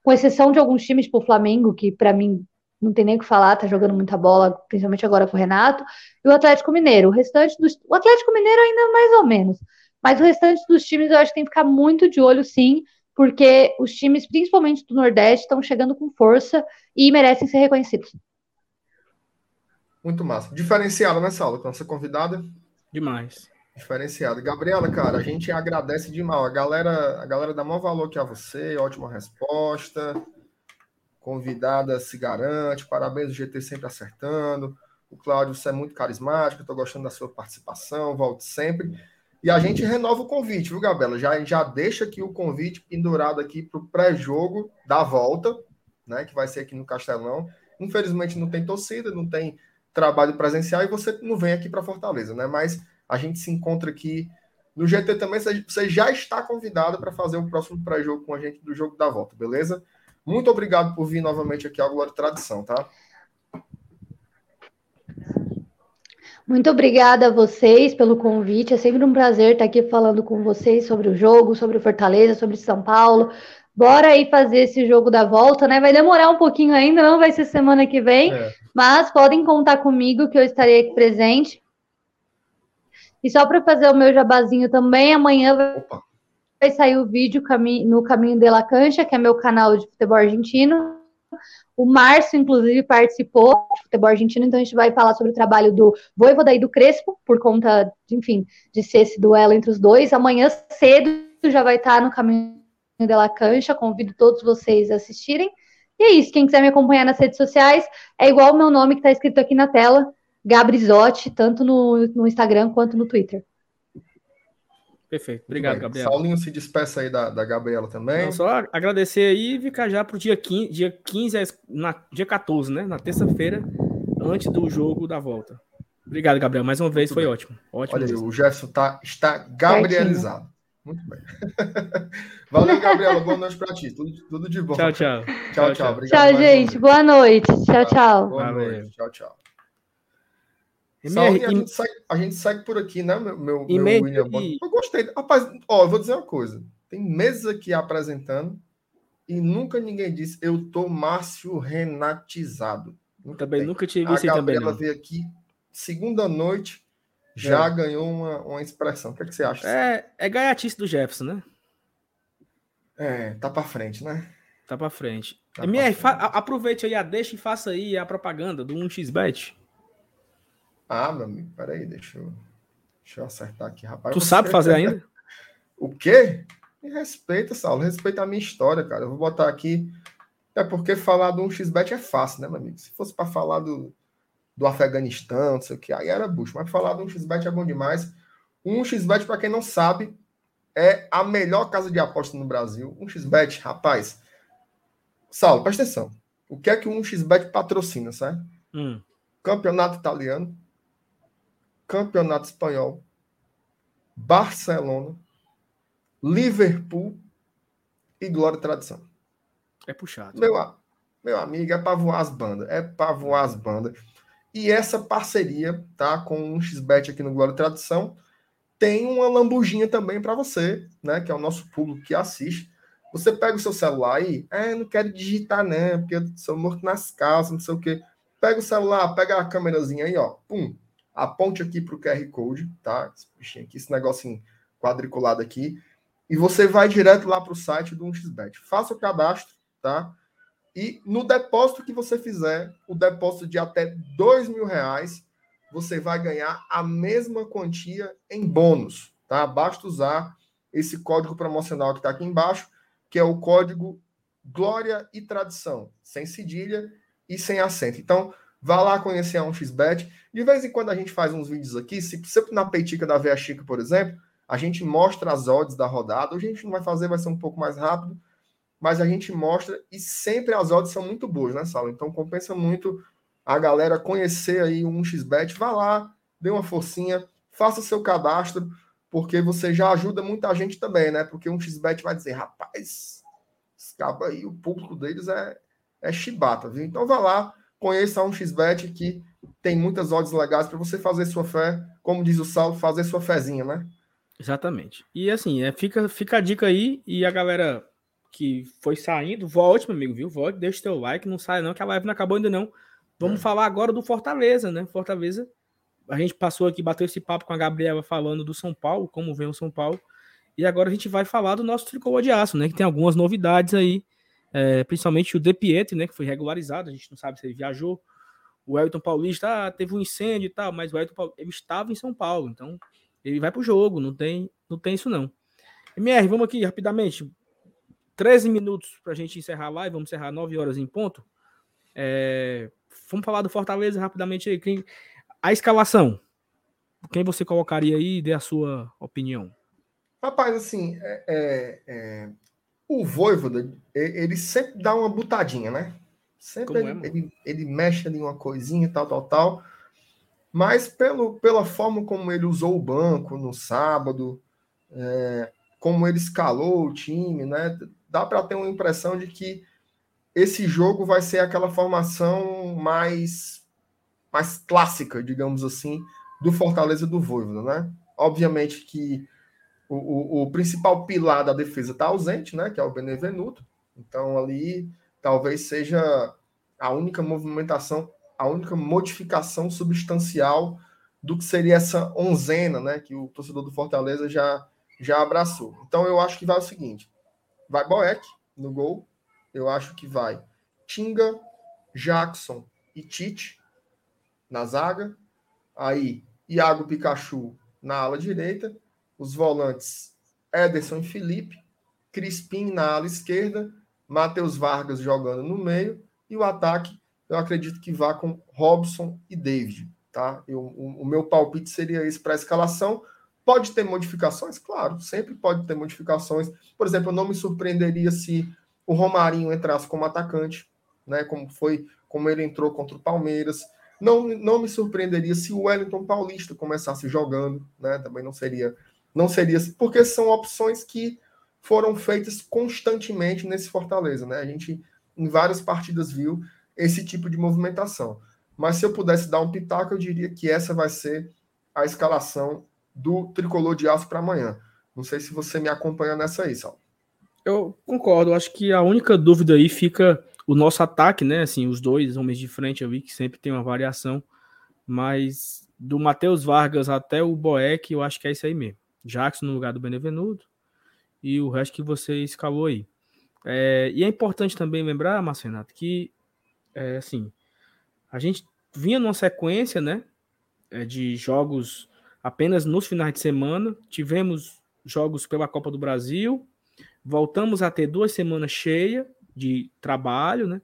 com exceção de alguns times, tipo o Flamengo, que para mim não tem nem o que falar, tá jogando muita bola, principalmente agora com o Renato, e o Atlético Mineiro. O restante dos. O Atlético Mineiro ainda mais ou menos. Mas o restante dos times eu acho que tem que ficar muito de olho, sim, porque os times, principalmente do Nordeste, estão chegando com força e merecem ser reconhecidos. Muito massa. Diferenciada nessa aula, com nossa convidada. Demais. Diferenciada. Gabriela, cara, a gente agradece demais. A galera, a galera dá maior valor aqui a você, ótima resposta. Convidada se garante, parabéns, o GT sempre acertando. O Cláudio, você é muito carismático, estou gostando da sua participação, volte sempre. E a gente renova o convite, viu, Gabriela? Já, já deixa aqui o convite pendurado aqui para o pré-jogo da volta, né? Que vai ser aqui no Castelão. Infelizmente não tem torcida, não tem trabalho presencial e você não vem aqui para Fortaleza, né? Mas a gente se encontra aqui no GT também. Você já está convidado para fazer o próximo pré-jogo com a gente do jogo da volta, beleza? Muito obrigado por vir novamente aqui ao Glória Tradição, tá? Muito obrigada a vocês pelo convite. É sempre um prazer estar aqui falando com vocês sobre o jogo, sobre o Fortaleza, sobre São Paulo. Bora aí fazer esse jogo da volta, né? Vai demorar um pouquinho ainda, não vai ser semana que vem, é. mas podem contar comigo que eu estarei aqui presente. E só para fazer o meu jabazinho também, amanhã vai sair o vídeo no Caminho de la Cancha, que é meu canal de futebol argentino. O Márcio, inclusive, participou de futebol argentino, então a gente vai falar sobre o trabalho do Voivoda e do Crespo, por conta, de, enfim, de ser esse duelo entre os dois. Amanhã cedo já vai estar no caminho de la cancha, convido todos vocês a assistirem. E é isso, quem quiser me acompanhar nas redes sociais, é igual o meu nome que está escrito aqui na tela, Gabrizotti, tanto no, no Instagram quanto no Twitter. Perfeito. Obrigado, Gabriel. Saulinho se despeça aí da, da Gabriela também. Não, só agradecer aí e ficar já para o dia 15, dia 15, na, dia 14, né? Na terça-feira, antes do jogo da volta. Obrigado, Gabriel. Mais uma vez, Muito foi bem. ótimo. ótimo Olha aí, o Gerson tá, está gabrielizado. Muito bem. Valeu, Gabriela. Boa noite para ti. Tudo, tudo de bom. Tchau, tchau. Tchau, tchau. Obrigado tchau, gente. Boa noite. Tchau, tchau. Boa noite. Tchau, tchau. MR, a, gente segue, a, gente segue, por aqui, né, meu, meu, meu William. Eu gostei. Rapaz, ó, eu vou dizer uma coisa. Tem meses aqui apresentando e nunca ninguém disse eu tô Márcio Renatizado. Nunca também, nunca tive visto também. Ela veio aqui segunda noite, já é. ganhou uma, uma expressão. O que, é que você acha? É, é gaiatice do Jefferson, né? É, tá para frente, né? Tá para frente. Tá MR, frente. aproveite aí a deixa e faça aí a propaganda do 1xBet. Ah, meu amigo, peraí, deixa eu, deixa eu acertar aqui, rapaz. Tu sabe fazer ainda? O quê? Me respeita, Saulo, respeita a minha história, cara. Eu vou botar aqui. É porque falar do 1xBet é fácil, né, meu amigo? Se fosse para falar do, do Afeganistão, não sei o que, aí era bucho. Mas falar do 1xBet é bom demais. 1xBet, para quem não sabe, é a melhor casa de aposta no Brasil. 1xBet, rapaz. Saulo, presta atenção. O que é que o 1xBet patrocina, sabe? Hum. Campeonato italiano, Campeonato Espanhol, Barcelona, Liverpool e Glória e Tradição. É puxado. Meu, meu amigo, é para voar as bandas. É para voar as bandas. E essa parceria, tá, com um XBet aqui no Glória e Tradição, tem uma lambujinha também para você, né, que é o nosso público que assiste. Você pega o seu celular aí, é, não quero digitar, né, porque eu sou morto nas calças, não sei o quê. Pega o celular, pega a câmerazinha aí, ó, pum, aponte aqui para o QR Code, tá? Esse aqui, esse negocinho quadriculado aqui, e você vai direto lá para o site do 1xBet. Faça o cadastro, tá? E no depósito que você fizer, o depósito de até dois mil reais, você vai ganhar a mesma quantia em bônus, tá? Basta usar esse código promocional que está aqui embaixo, que é o código Glória e Tradição, sem cedilha e sem acento. Então, vá lá conhecer a 1xBet. De vez em quando a gente faz uns vídeos aqui, se sempre na peitica da Veia Chica, por exemplo, a gente mostra as odds da rodada. Hoje a gente não vai fazer, vai ser um pouco mais rápido, mas a gente mostra e sempre as odds são muito boas, né, Sala? Então compensa muito a galera conhecer aí o 1xBet, vá lá, dê uma forcinha, faça seu cadastro, porque você já ajuda muita gente também, né? Porque um xbet vai dizer, rapaz, escapa aí, o público deles é, é chibata, viu? Então vá lá, conheça um xbet que tem muitas odds legais para você fazer sua fé, como diz o Saulo, fazer sua fezinha, né? Exatamente. E assim, é, fica, fica a dica aí e a galera que foi saindo, volte, meu amigo, viu? Volte, deixa o teu like, não saia não, que a live não acabou ainda não. Vamos é. falar agora do Fortaleza, né? Fortaleza, a gente passou aqui, bateu esse papo com a Gabriela falando do São Paulo, como vem o São Paulo. E agora a gente vai falar do nosso tricolor de aço, né? Que tem algumas novidades aí, é, principalmente o De Pietri, né? Que foi regularizado, a gente não sabe se ele viajou. O Elton Paulista ah, teve um incêndio e tal, mas o Elton Paulista, ele estava em São Paulo, então ele vai pro jogo, não tem, não tem isso não. MR, vamos aqui rapidamente. 13 minutos para a gente encerrar a live, vamos encerrar 9 horas em ponto. É, vamos falar do Fortaleza rapidamente aí. Quem, a escalação. Quem você colocaria aí? Dê a sua opinião. Rapaz, assim, é, é, é, o Voivoda, ele sempre dá uma butadinha, né? Sempre ele, é, ele, ele, mexe ali uma coisinha, tal, tal, tal. Mas pelo, pela forma como ele usou o banco no sábado, é, como ele escalou o time, né? Dá para ter uma impressão de que esse jogo vai ser aquela formação mais, mais clássica, digamos assim, do Fortaleza do Voivoda, né? Obviamente que o, o, o principal pilar da defesa está ausente, né? Que é o Benevenuto. Então ali talvez seja a única movimentação, a única modificação substancial do que seria essa onzena, né? Que o torcedor do Fortaleza já, já abraçou. Então eu acho que vai o seguinte: vai Boeck no gol, eu acho que vai Tinga, Jackson e Tite na zaga. Aí, Iago Pikachu na ala direita. Os volantes Ederson e Felipe. Crispim na ala esquerda. Matheus Vargas jogando no meio. E o ataque, eu acredito que vá com Robson e David. Tá? Eu, o, o meu palpite seria esse para a escalação. Pode ter modificações? Claro, sempre pode ter modificações. Por exemplo, eu não me surpreenderia se o Romarinho entrasse como atacante, né? Como foi, como ele entrou contra o Palmeiras. Não, não me surpreenderia se o Wellington Paulista começasse jogando, né? Também não seria, não seria, porque são opções que foram feitas constantemente nesse Fortaleza, né? A gente em várias partidas viu esse tipo de movimentação. Mas se eu pudesse dar um pitaco, eu diria que essa vai ser a escalação do tricolor de aço para amanhã. Não sei se você me acompanha nessa aí, Sal. Eu concordo, acho que a única dúvida aí fica o nosso ataque, né? Assim, os dois homens de frente eu vi que sempre tem uma variação, mas do Matheus Vargas até o Boeck, eu acho que é isso aí mesmo. Jackson no lugar do Benevenuto e o resto que você escalou aí. É, e é importante também lembrar, Marcenato, que é, assim, a gente vinha numa sequência, né, é, de jogos apenas nos finais de semana. Tivemos jogos pela Copa do Brasil, Voltamos a ter duas semanas cheias de trabalho, né?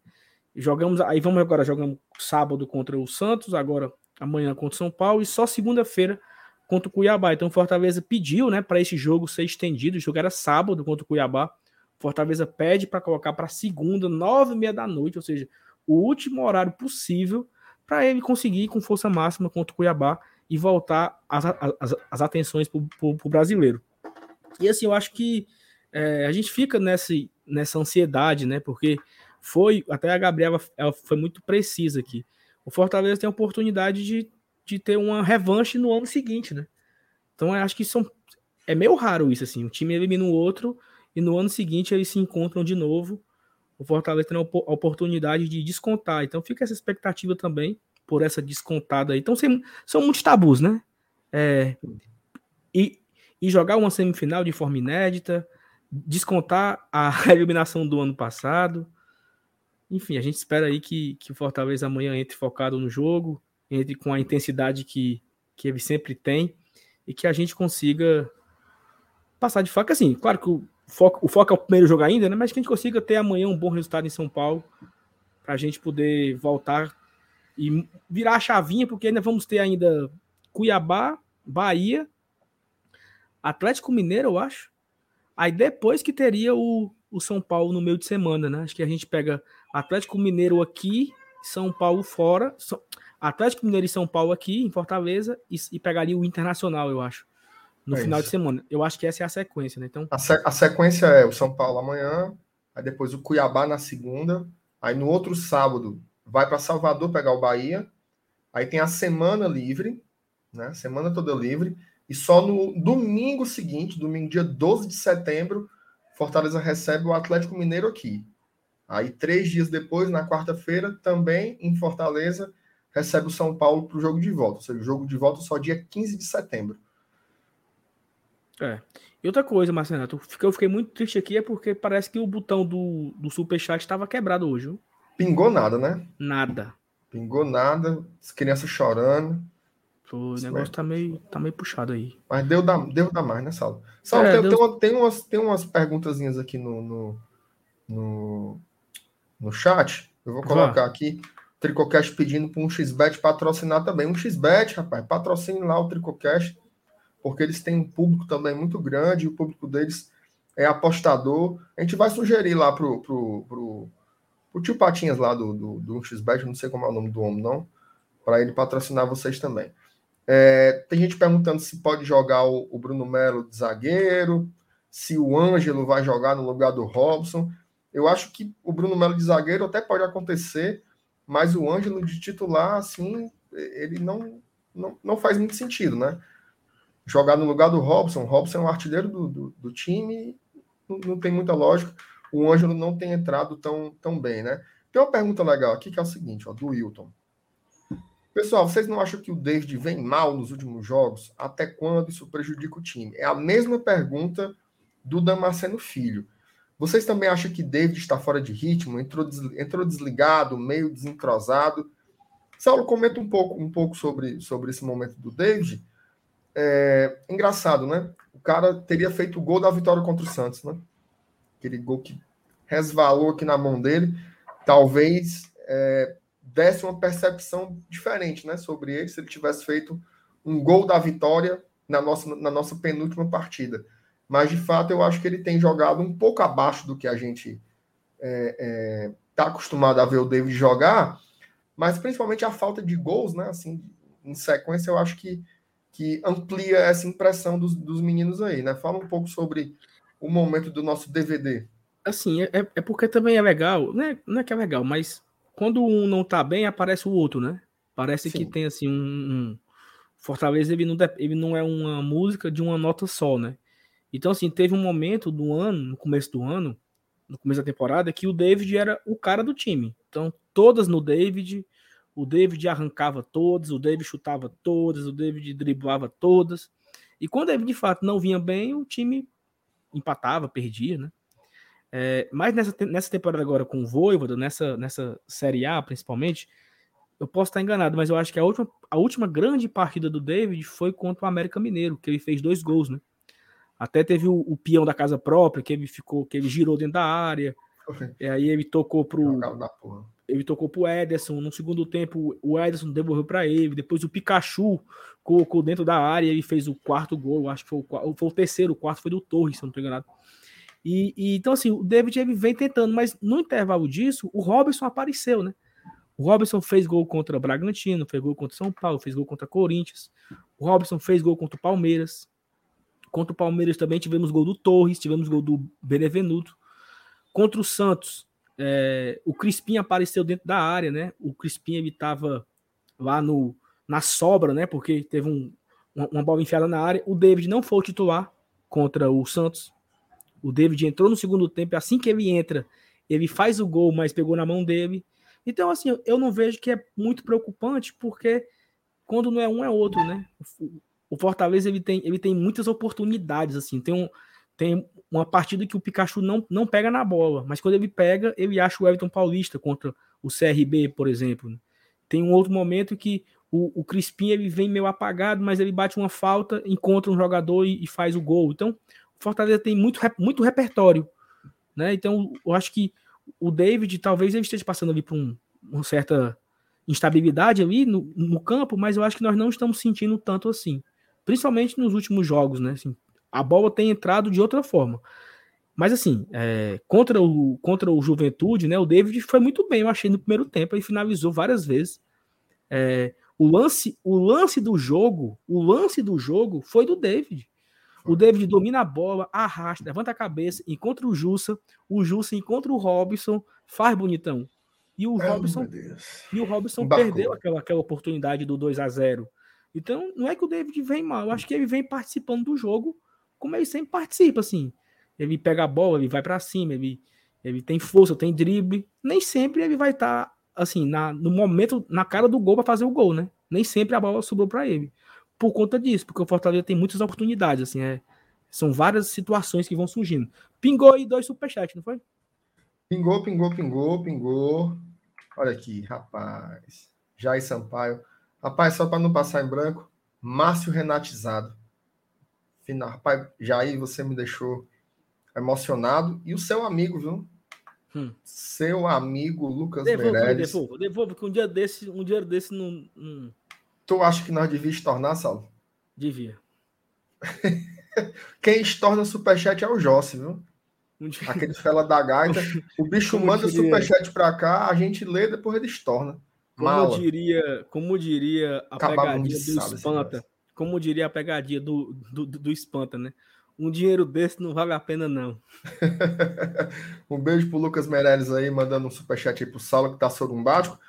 Jogamos, aí vamos agora jogamos sábado contra o Santos, agora amanhã contra o São Paulo e só segunda-feira contra o Cuiabá. Então Fortaleza pediu, né, para esse jogo ser estendido. O jogo era sábado contra o Cuiabá. Fortaleza pede para colocar para segunda, nove e meia da noite, ou seja, o último horário possível para ele conseguir com força máxima contra o Cuiabá e voltar as, as, as atenções para o brasileiro. E assim, eu acho que é, a gente fica nessa, nessa ansiedade, né? Porque foi, até a Gabriela ela foi muito precisa aqui. O Fortaleza tem a oportunidade de, de ter uma revanche no ano seguinte, né? Então acho que são, é meio raro isso, assim. Um time elimina o outro e no ano seguinte eles se encontram de novo. O Fortaleza tem a oportunidade de descontar. Então fica essa expectativa também por essa descontada aí. Então são muitos tabus, né? É, e, e jogar uma semifinal de forma inédita, descontar a eliminação do ano passado. Enfim, a gente espera aí que, que o Fortaleza amanhã entre focado no jogo entre com a intensidade que, que ele sempre tem e que a gente consiga passar de faca. Assim, claro que o foco, o foco é o primeiro jogo ainda, né? Mas que a gente consiga ter amanhã um bom resultado em São Paulo para a gente poder voltar e virar a chavinha, porque ainda vamos ter ainda Cuiabá, Bahia, Atlético Mineiro, eu acho. Aí depois que teria o, o São Paulo no meio de semana, né? Acho que a gente pega Atlético Mineiro aqui, São Paulo fora. Atlético Mineiro e São Paulo aqui, em Fortaleza, e, e pegaria o Internacional, eu acho. No é final isso. de semana. Eu acho que essa é a sequência, né? Então... A, se, a sequência é o São Paulo amanhã, aí depois o Cuiabá na segunda, aí no outro sábado vai para Salvador pegar o Bahia, aí tem a semana livre, né? Semana toda livre, e só no domingo seguinte, domingo dia 12 de setembro, Fortaleza recebe o Atlético Mineiro aqui. Aí, três dias depois, na quarta-feira, também em Fortaleza, recebe o São Paulo para o jogo de volta. Ou seja, o jogo de volta só dia 15 de setembro. É. E outra coisa, Marcelo, eu fiquei muito triste aqui é porque parece que o botão do, do Superchat estava quebrado hoje. Viu? Pingou nada, né? Nada. Pingou nada, as crianças chorando. O negócio tá meio, tá meio puxado aí. Mas deu da, deu da mais, né, Saulo? Saulo, é, tem, deu... tem, uma, tem, umas, tem umas perguntazinhas aqui no, no, no, no chat. Eu vou colocar Vá. aqui. Tricocast pedindo para um XBET patrocinar também. Um XBET, rapaz, patrocine lá o Tricocast porque eles têm um público também muito grande, o público deles é apostador. A gente vai sugerir lá pro, pro, pro, pro tio Patinhas lá do, do, do XBet, não sei como é o nome do homem, não, para ele patrocinar vocês também. É, tem gente perguntando se pode jogar o, o, Bruno Melo de zagueiro, se o Ângelo vai jogar no lugar do Robson. Eu acho que o Bruno Melo de zagueiro até pode acontecer, mas o Ângelo de titular, assim, ele não, não, não faz muito sentido, né? jogar no lugar do Robson. O Robson é um artilheiro do, do, do time, não, não, tem muita lógica. O Ângelo não tem entrado tão, tão bem, né? Tem uma pergunta legal aqui que é o seguinte, ó, do Wilton. Pessoal, vocês não acham que o David vem mal nos últimos jogos? Até quando isso prejudica o time? É a mesma pergunta do Damasceno Filho. Vocês também acham que David está fora de ritmo? Entrou, desligado, meio desentrosado? Saulo, comenta um pouco, um pouco sobre, sobre esse momento do David é, engraçado, né? O cara teria feito o gol da vitória contra o Santos, né? Aquele gol que resvalou aqui na mão dele. Talvez é, desse uma percepção diferente, né? Sobre ele, se ele tivesse feito um gol da vitória na nossa, na nossa penúltima partida. Mas, de fato, eu acho que ele tem jogado um pouco abaixo do que a gente está é, é, tá acostumado a ver o David jogar, mas principalmente a falta de gols, né? Assim, em sequência, eu acho que que amplia essa impressão dos, dos meninos aí, né? Fala um pouco sobre o momento do nosso DVD. Assim, é, é porque também é legal, né? Não é que é legal, mas quando um não tá bem, aparece o outro, né? Parece Sim. que tem assim um, um, Fortaleza ele não, ele não é uma música de uma nota só, né? Então, assim, teve um momento do ano, no começo do ano, no começo da temporada, que o David era o cara do time. Então, todas no David, o David arrancava todas, o David chutava todas, o David driblava todas. E quando ele de fato não vinha bem, o time empatava, perdia, né? É, mas nessa, nessa temporada agora com o Voivoda, nessa, nessa Série A principalmente, eu posso estar enganado, mas eu acho que a última, a última grande partida do David foi contra o América Mineiro, que ele fez dois gols, né? Até teve o, o peão da casa própria, que ele ficou, que ele girou dentro da área. E aí ele tocou pro, ele tocou pro Ederson. No segundo tempo, o Ederson devolveu para ele. Depois o Pikachu colocou dentro da área e fez o quarto gol. Acho que foi o, foi o terceiro, o quarto foi do Torres, se não estou enganado. E, e, então, assim, o David ele vem tentando, mas no intervalo disso, o Robson apareceu, né? O Robson fez gol contra o Bragantino, fez gol contra São Paulo, fez gol contra Corinthians. O Robson fez gol contra o Palmeiras. Contra o Palmeiras também tivemos gol do Torres, tivemos gol do Benevenuto. Contra o Santos, é, o Crispim apareceu dentro da área, né? O Crispim estava lá no, na sobra, né? Porque teve um, uma, uma, bola enfiada na área. O David não foi o titular contra o Santos. O David entrou no segundo tempo. Assim que ele entra, ele faz o gol, mas pegou na mão dele. Então, assim, eu não vejo que é muito preocupante, porque quando não é um, é outro, né? O Fortaleza ele tem, ele tem muitas oportunidades, assim. Tem um, tem uma partida que o Pikachu não, não pega na bola, mas quando ele pega, ele acha o Everton Paulista contra o CRB, por exemplo. Tem um outro momento que o O, Crispim ele vem meio apagado, mas ele bate uma falta, encontra um jogador e, e faz o gol. Então, o Fortaleza tem muito, muito repertório. Né? Então, eu acho que o David talvez ele esteja passando ali por um, uma certa instabilidade ali no, no, campo, mas eu acho que nós não estamos sentindo tanto assim. Principalmente nos últimos jogos, né? Assim, a bola tem entrado de outra forma. Mas assim, é, contra, o, contra o Juventude, né? O David foi muito bem, eu achei, no primeiro tempo, ele finalizou várias vezes. É, o lance, o lance do jogo, o lance do jogo foi do David. O David domina a bola, arrasta, levanta a cabeça, encontra o Jussa, o Jussa encontra o Robson, faz bonitão. E o Robson, e o Robson perdeu aquela, aquela oportunidade do 2 a 0 Então, não é que o David vem mal, eu acho que ele vem participando do jogo como ele sempre participa, assim. Ele pega a bola, ele vai para cima, ele, ele tem força, tem drible. Nem sempre ele vai estar, tá, assim, na, no momento, na cara do gol para fazer o gol, né? Nem sempre a bola sobrou para ele. Por conta disso, porque o Fortaleza tem muitas oportunidades, assim, é, são várias situações que vão surgindo. Pingou aí dois superchats, não foi? Pingou, pingou, pingou, pingou. Olha aqui, rapaz. Jair Sampaio. Rapaz, só para não passar em branco, Márcio Renatizado. Final, rapaz, Jair, você me deixou emocionado. E o seu amigo, viu? Hum. Seu amigo Lucas devolvo, Meirelles. Devolvo, devolvo, que um dia desse, um dia desse não. não... Tu acha que nós devíamos tornar, Saulo? Devia. Quem estorna o superchat é o Jossi, viu? Aquele fela da gaita. O bicho manda diria... superchat pra cá, a gente lê, depois ele estorna. Como diria, como diria a pegadinha do espanta. Como diria a pegadinha do, do, do espanta, né? Um dinheiro desse não vale a pena, não. um beijo pro Lucas Meirelles aí, mandando um superchat aí pro Saulo, que tá sorumbático.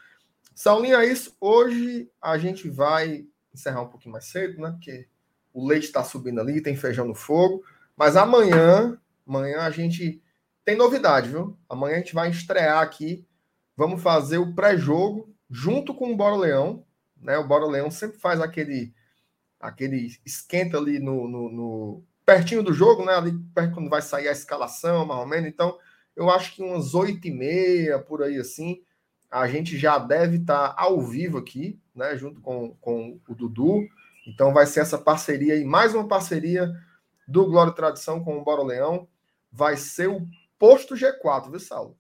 Saulinho, é isso. Hoje a gente vai encerrar um pouquinho mais cedo, né? Porque o leite tá subindo ali, tem feijão no fogo. Mas amanhã Amanhã a gente tem novidade, viu? Amanhã a gente vai estrear aqui. Vamos fazer o pré-jogo junto com o Bora Leão. Né? O Bora Leão sempre faz aquele, aquele esquenta ali no, no, no pertinho do jogo, né? Ali perto quando vai sair a escalação, mais ou menos. Então, eu acho que umas oito e meia, por aí assim, a gente já deve estar tá ao vivo aqui, né? Junto com, com o Dudu. Então vai ser essa parceria aí, mais uma parceria do Glória e Tradição com o Bora Leão vai ser o posto G4, viu, Saulo?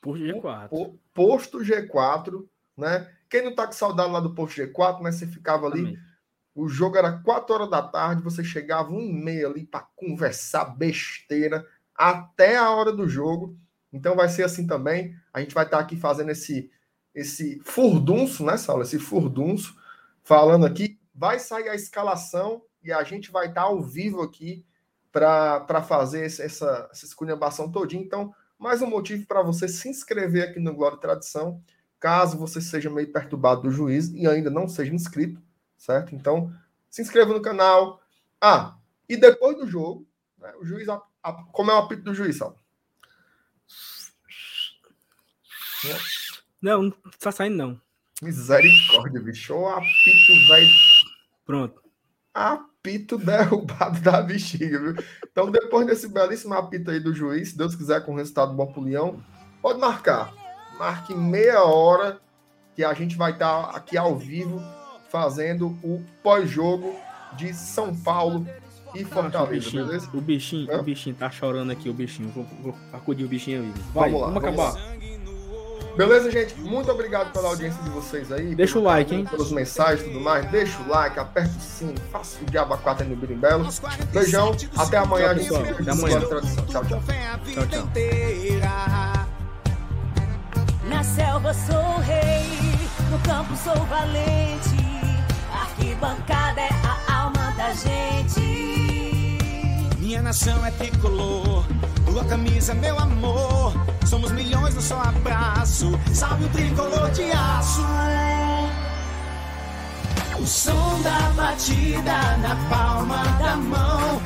Posto G4. O, posto G4, né? Quem não tá com saudade lá do posto G4, né? Você ficava ali. Também. O jogo era 4 horas da tarde, você chegava um e meia ali para conversar besteira até a hora do jogo. Então vai ser assim também. A gente vai estar tá aqui fazendo esse esse furdunço, né, Saulo? Esse furdunço, falando aqui. Vai sair a escalação e a gente vai estar tá ao vivo aqui para fazer essa, essa esculhambação todinha. Então, mais um motivo para você se inscrever aqui no Glória e Tradição, caso você seja meio perturbado do juiz e ainda não seja inscrito, certo? Então, se inscreva no canal. Ah, e depois do jogo, né, o juiz, a, a, como é o apito do juiz, Sal? Não, não tá saindo, não. Misericórdia, bicho. O apito, velho. Pronto. Apito derrubado da bexiga, viu? Então, depois desse belíssimo apito aí do juiz, se Deus quiser, com resultado bom pro Leão, pode marcar. Marque meia hora que a gente vai estar tá aqui ao vivo fazendo o pós-jogo de São Paulo e Fortaleza, o bichinho, beleza? O bichinho, o bichinho tá chorando aqui, o bichinho. Vou, vou acudir o bichinho aí. Vai, vamos lá. Vamos acabar. Vamos Beleza, gente? Muito obrigado pela audiência de vocês aí. Deixa o like, hein? Pelas mensagens e tudo mais. Deixa o like, aperta o sininho, faça o diabo 4 aí no Birimbelo. Beijão, até amanhã, tchau, pessoal. Até amanhã. Tchau, tchau. Tchau, tchau. Na selva sou rei, no campo sou valente. Arquibancada é a alma da gente. Minha nação é tricolor, tua camisa, meu amor. Somos milhões no só abraço. Salve o tricolor de aço. O som da batida na palma da mão.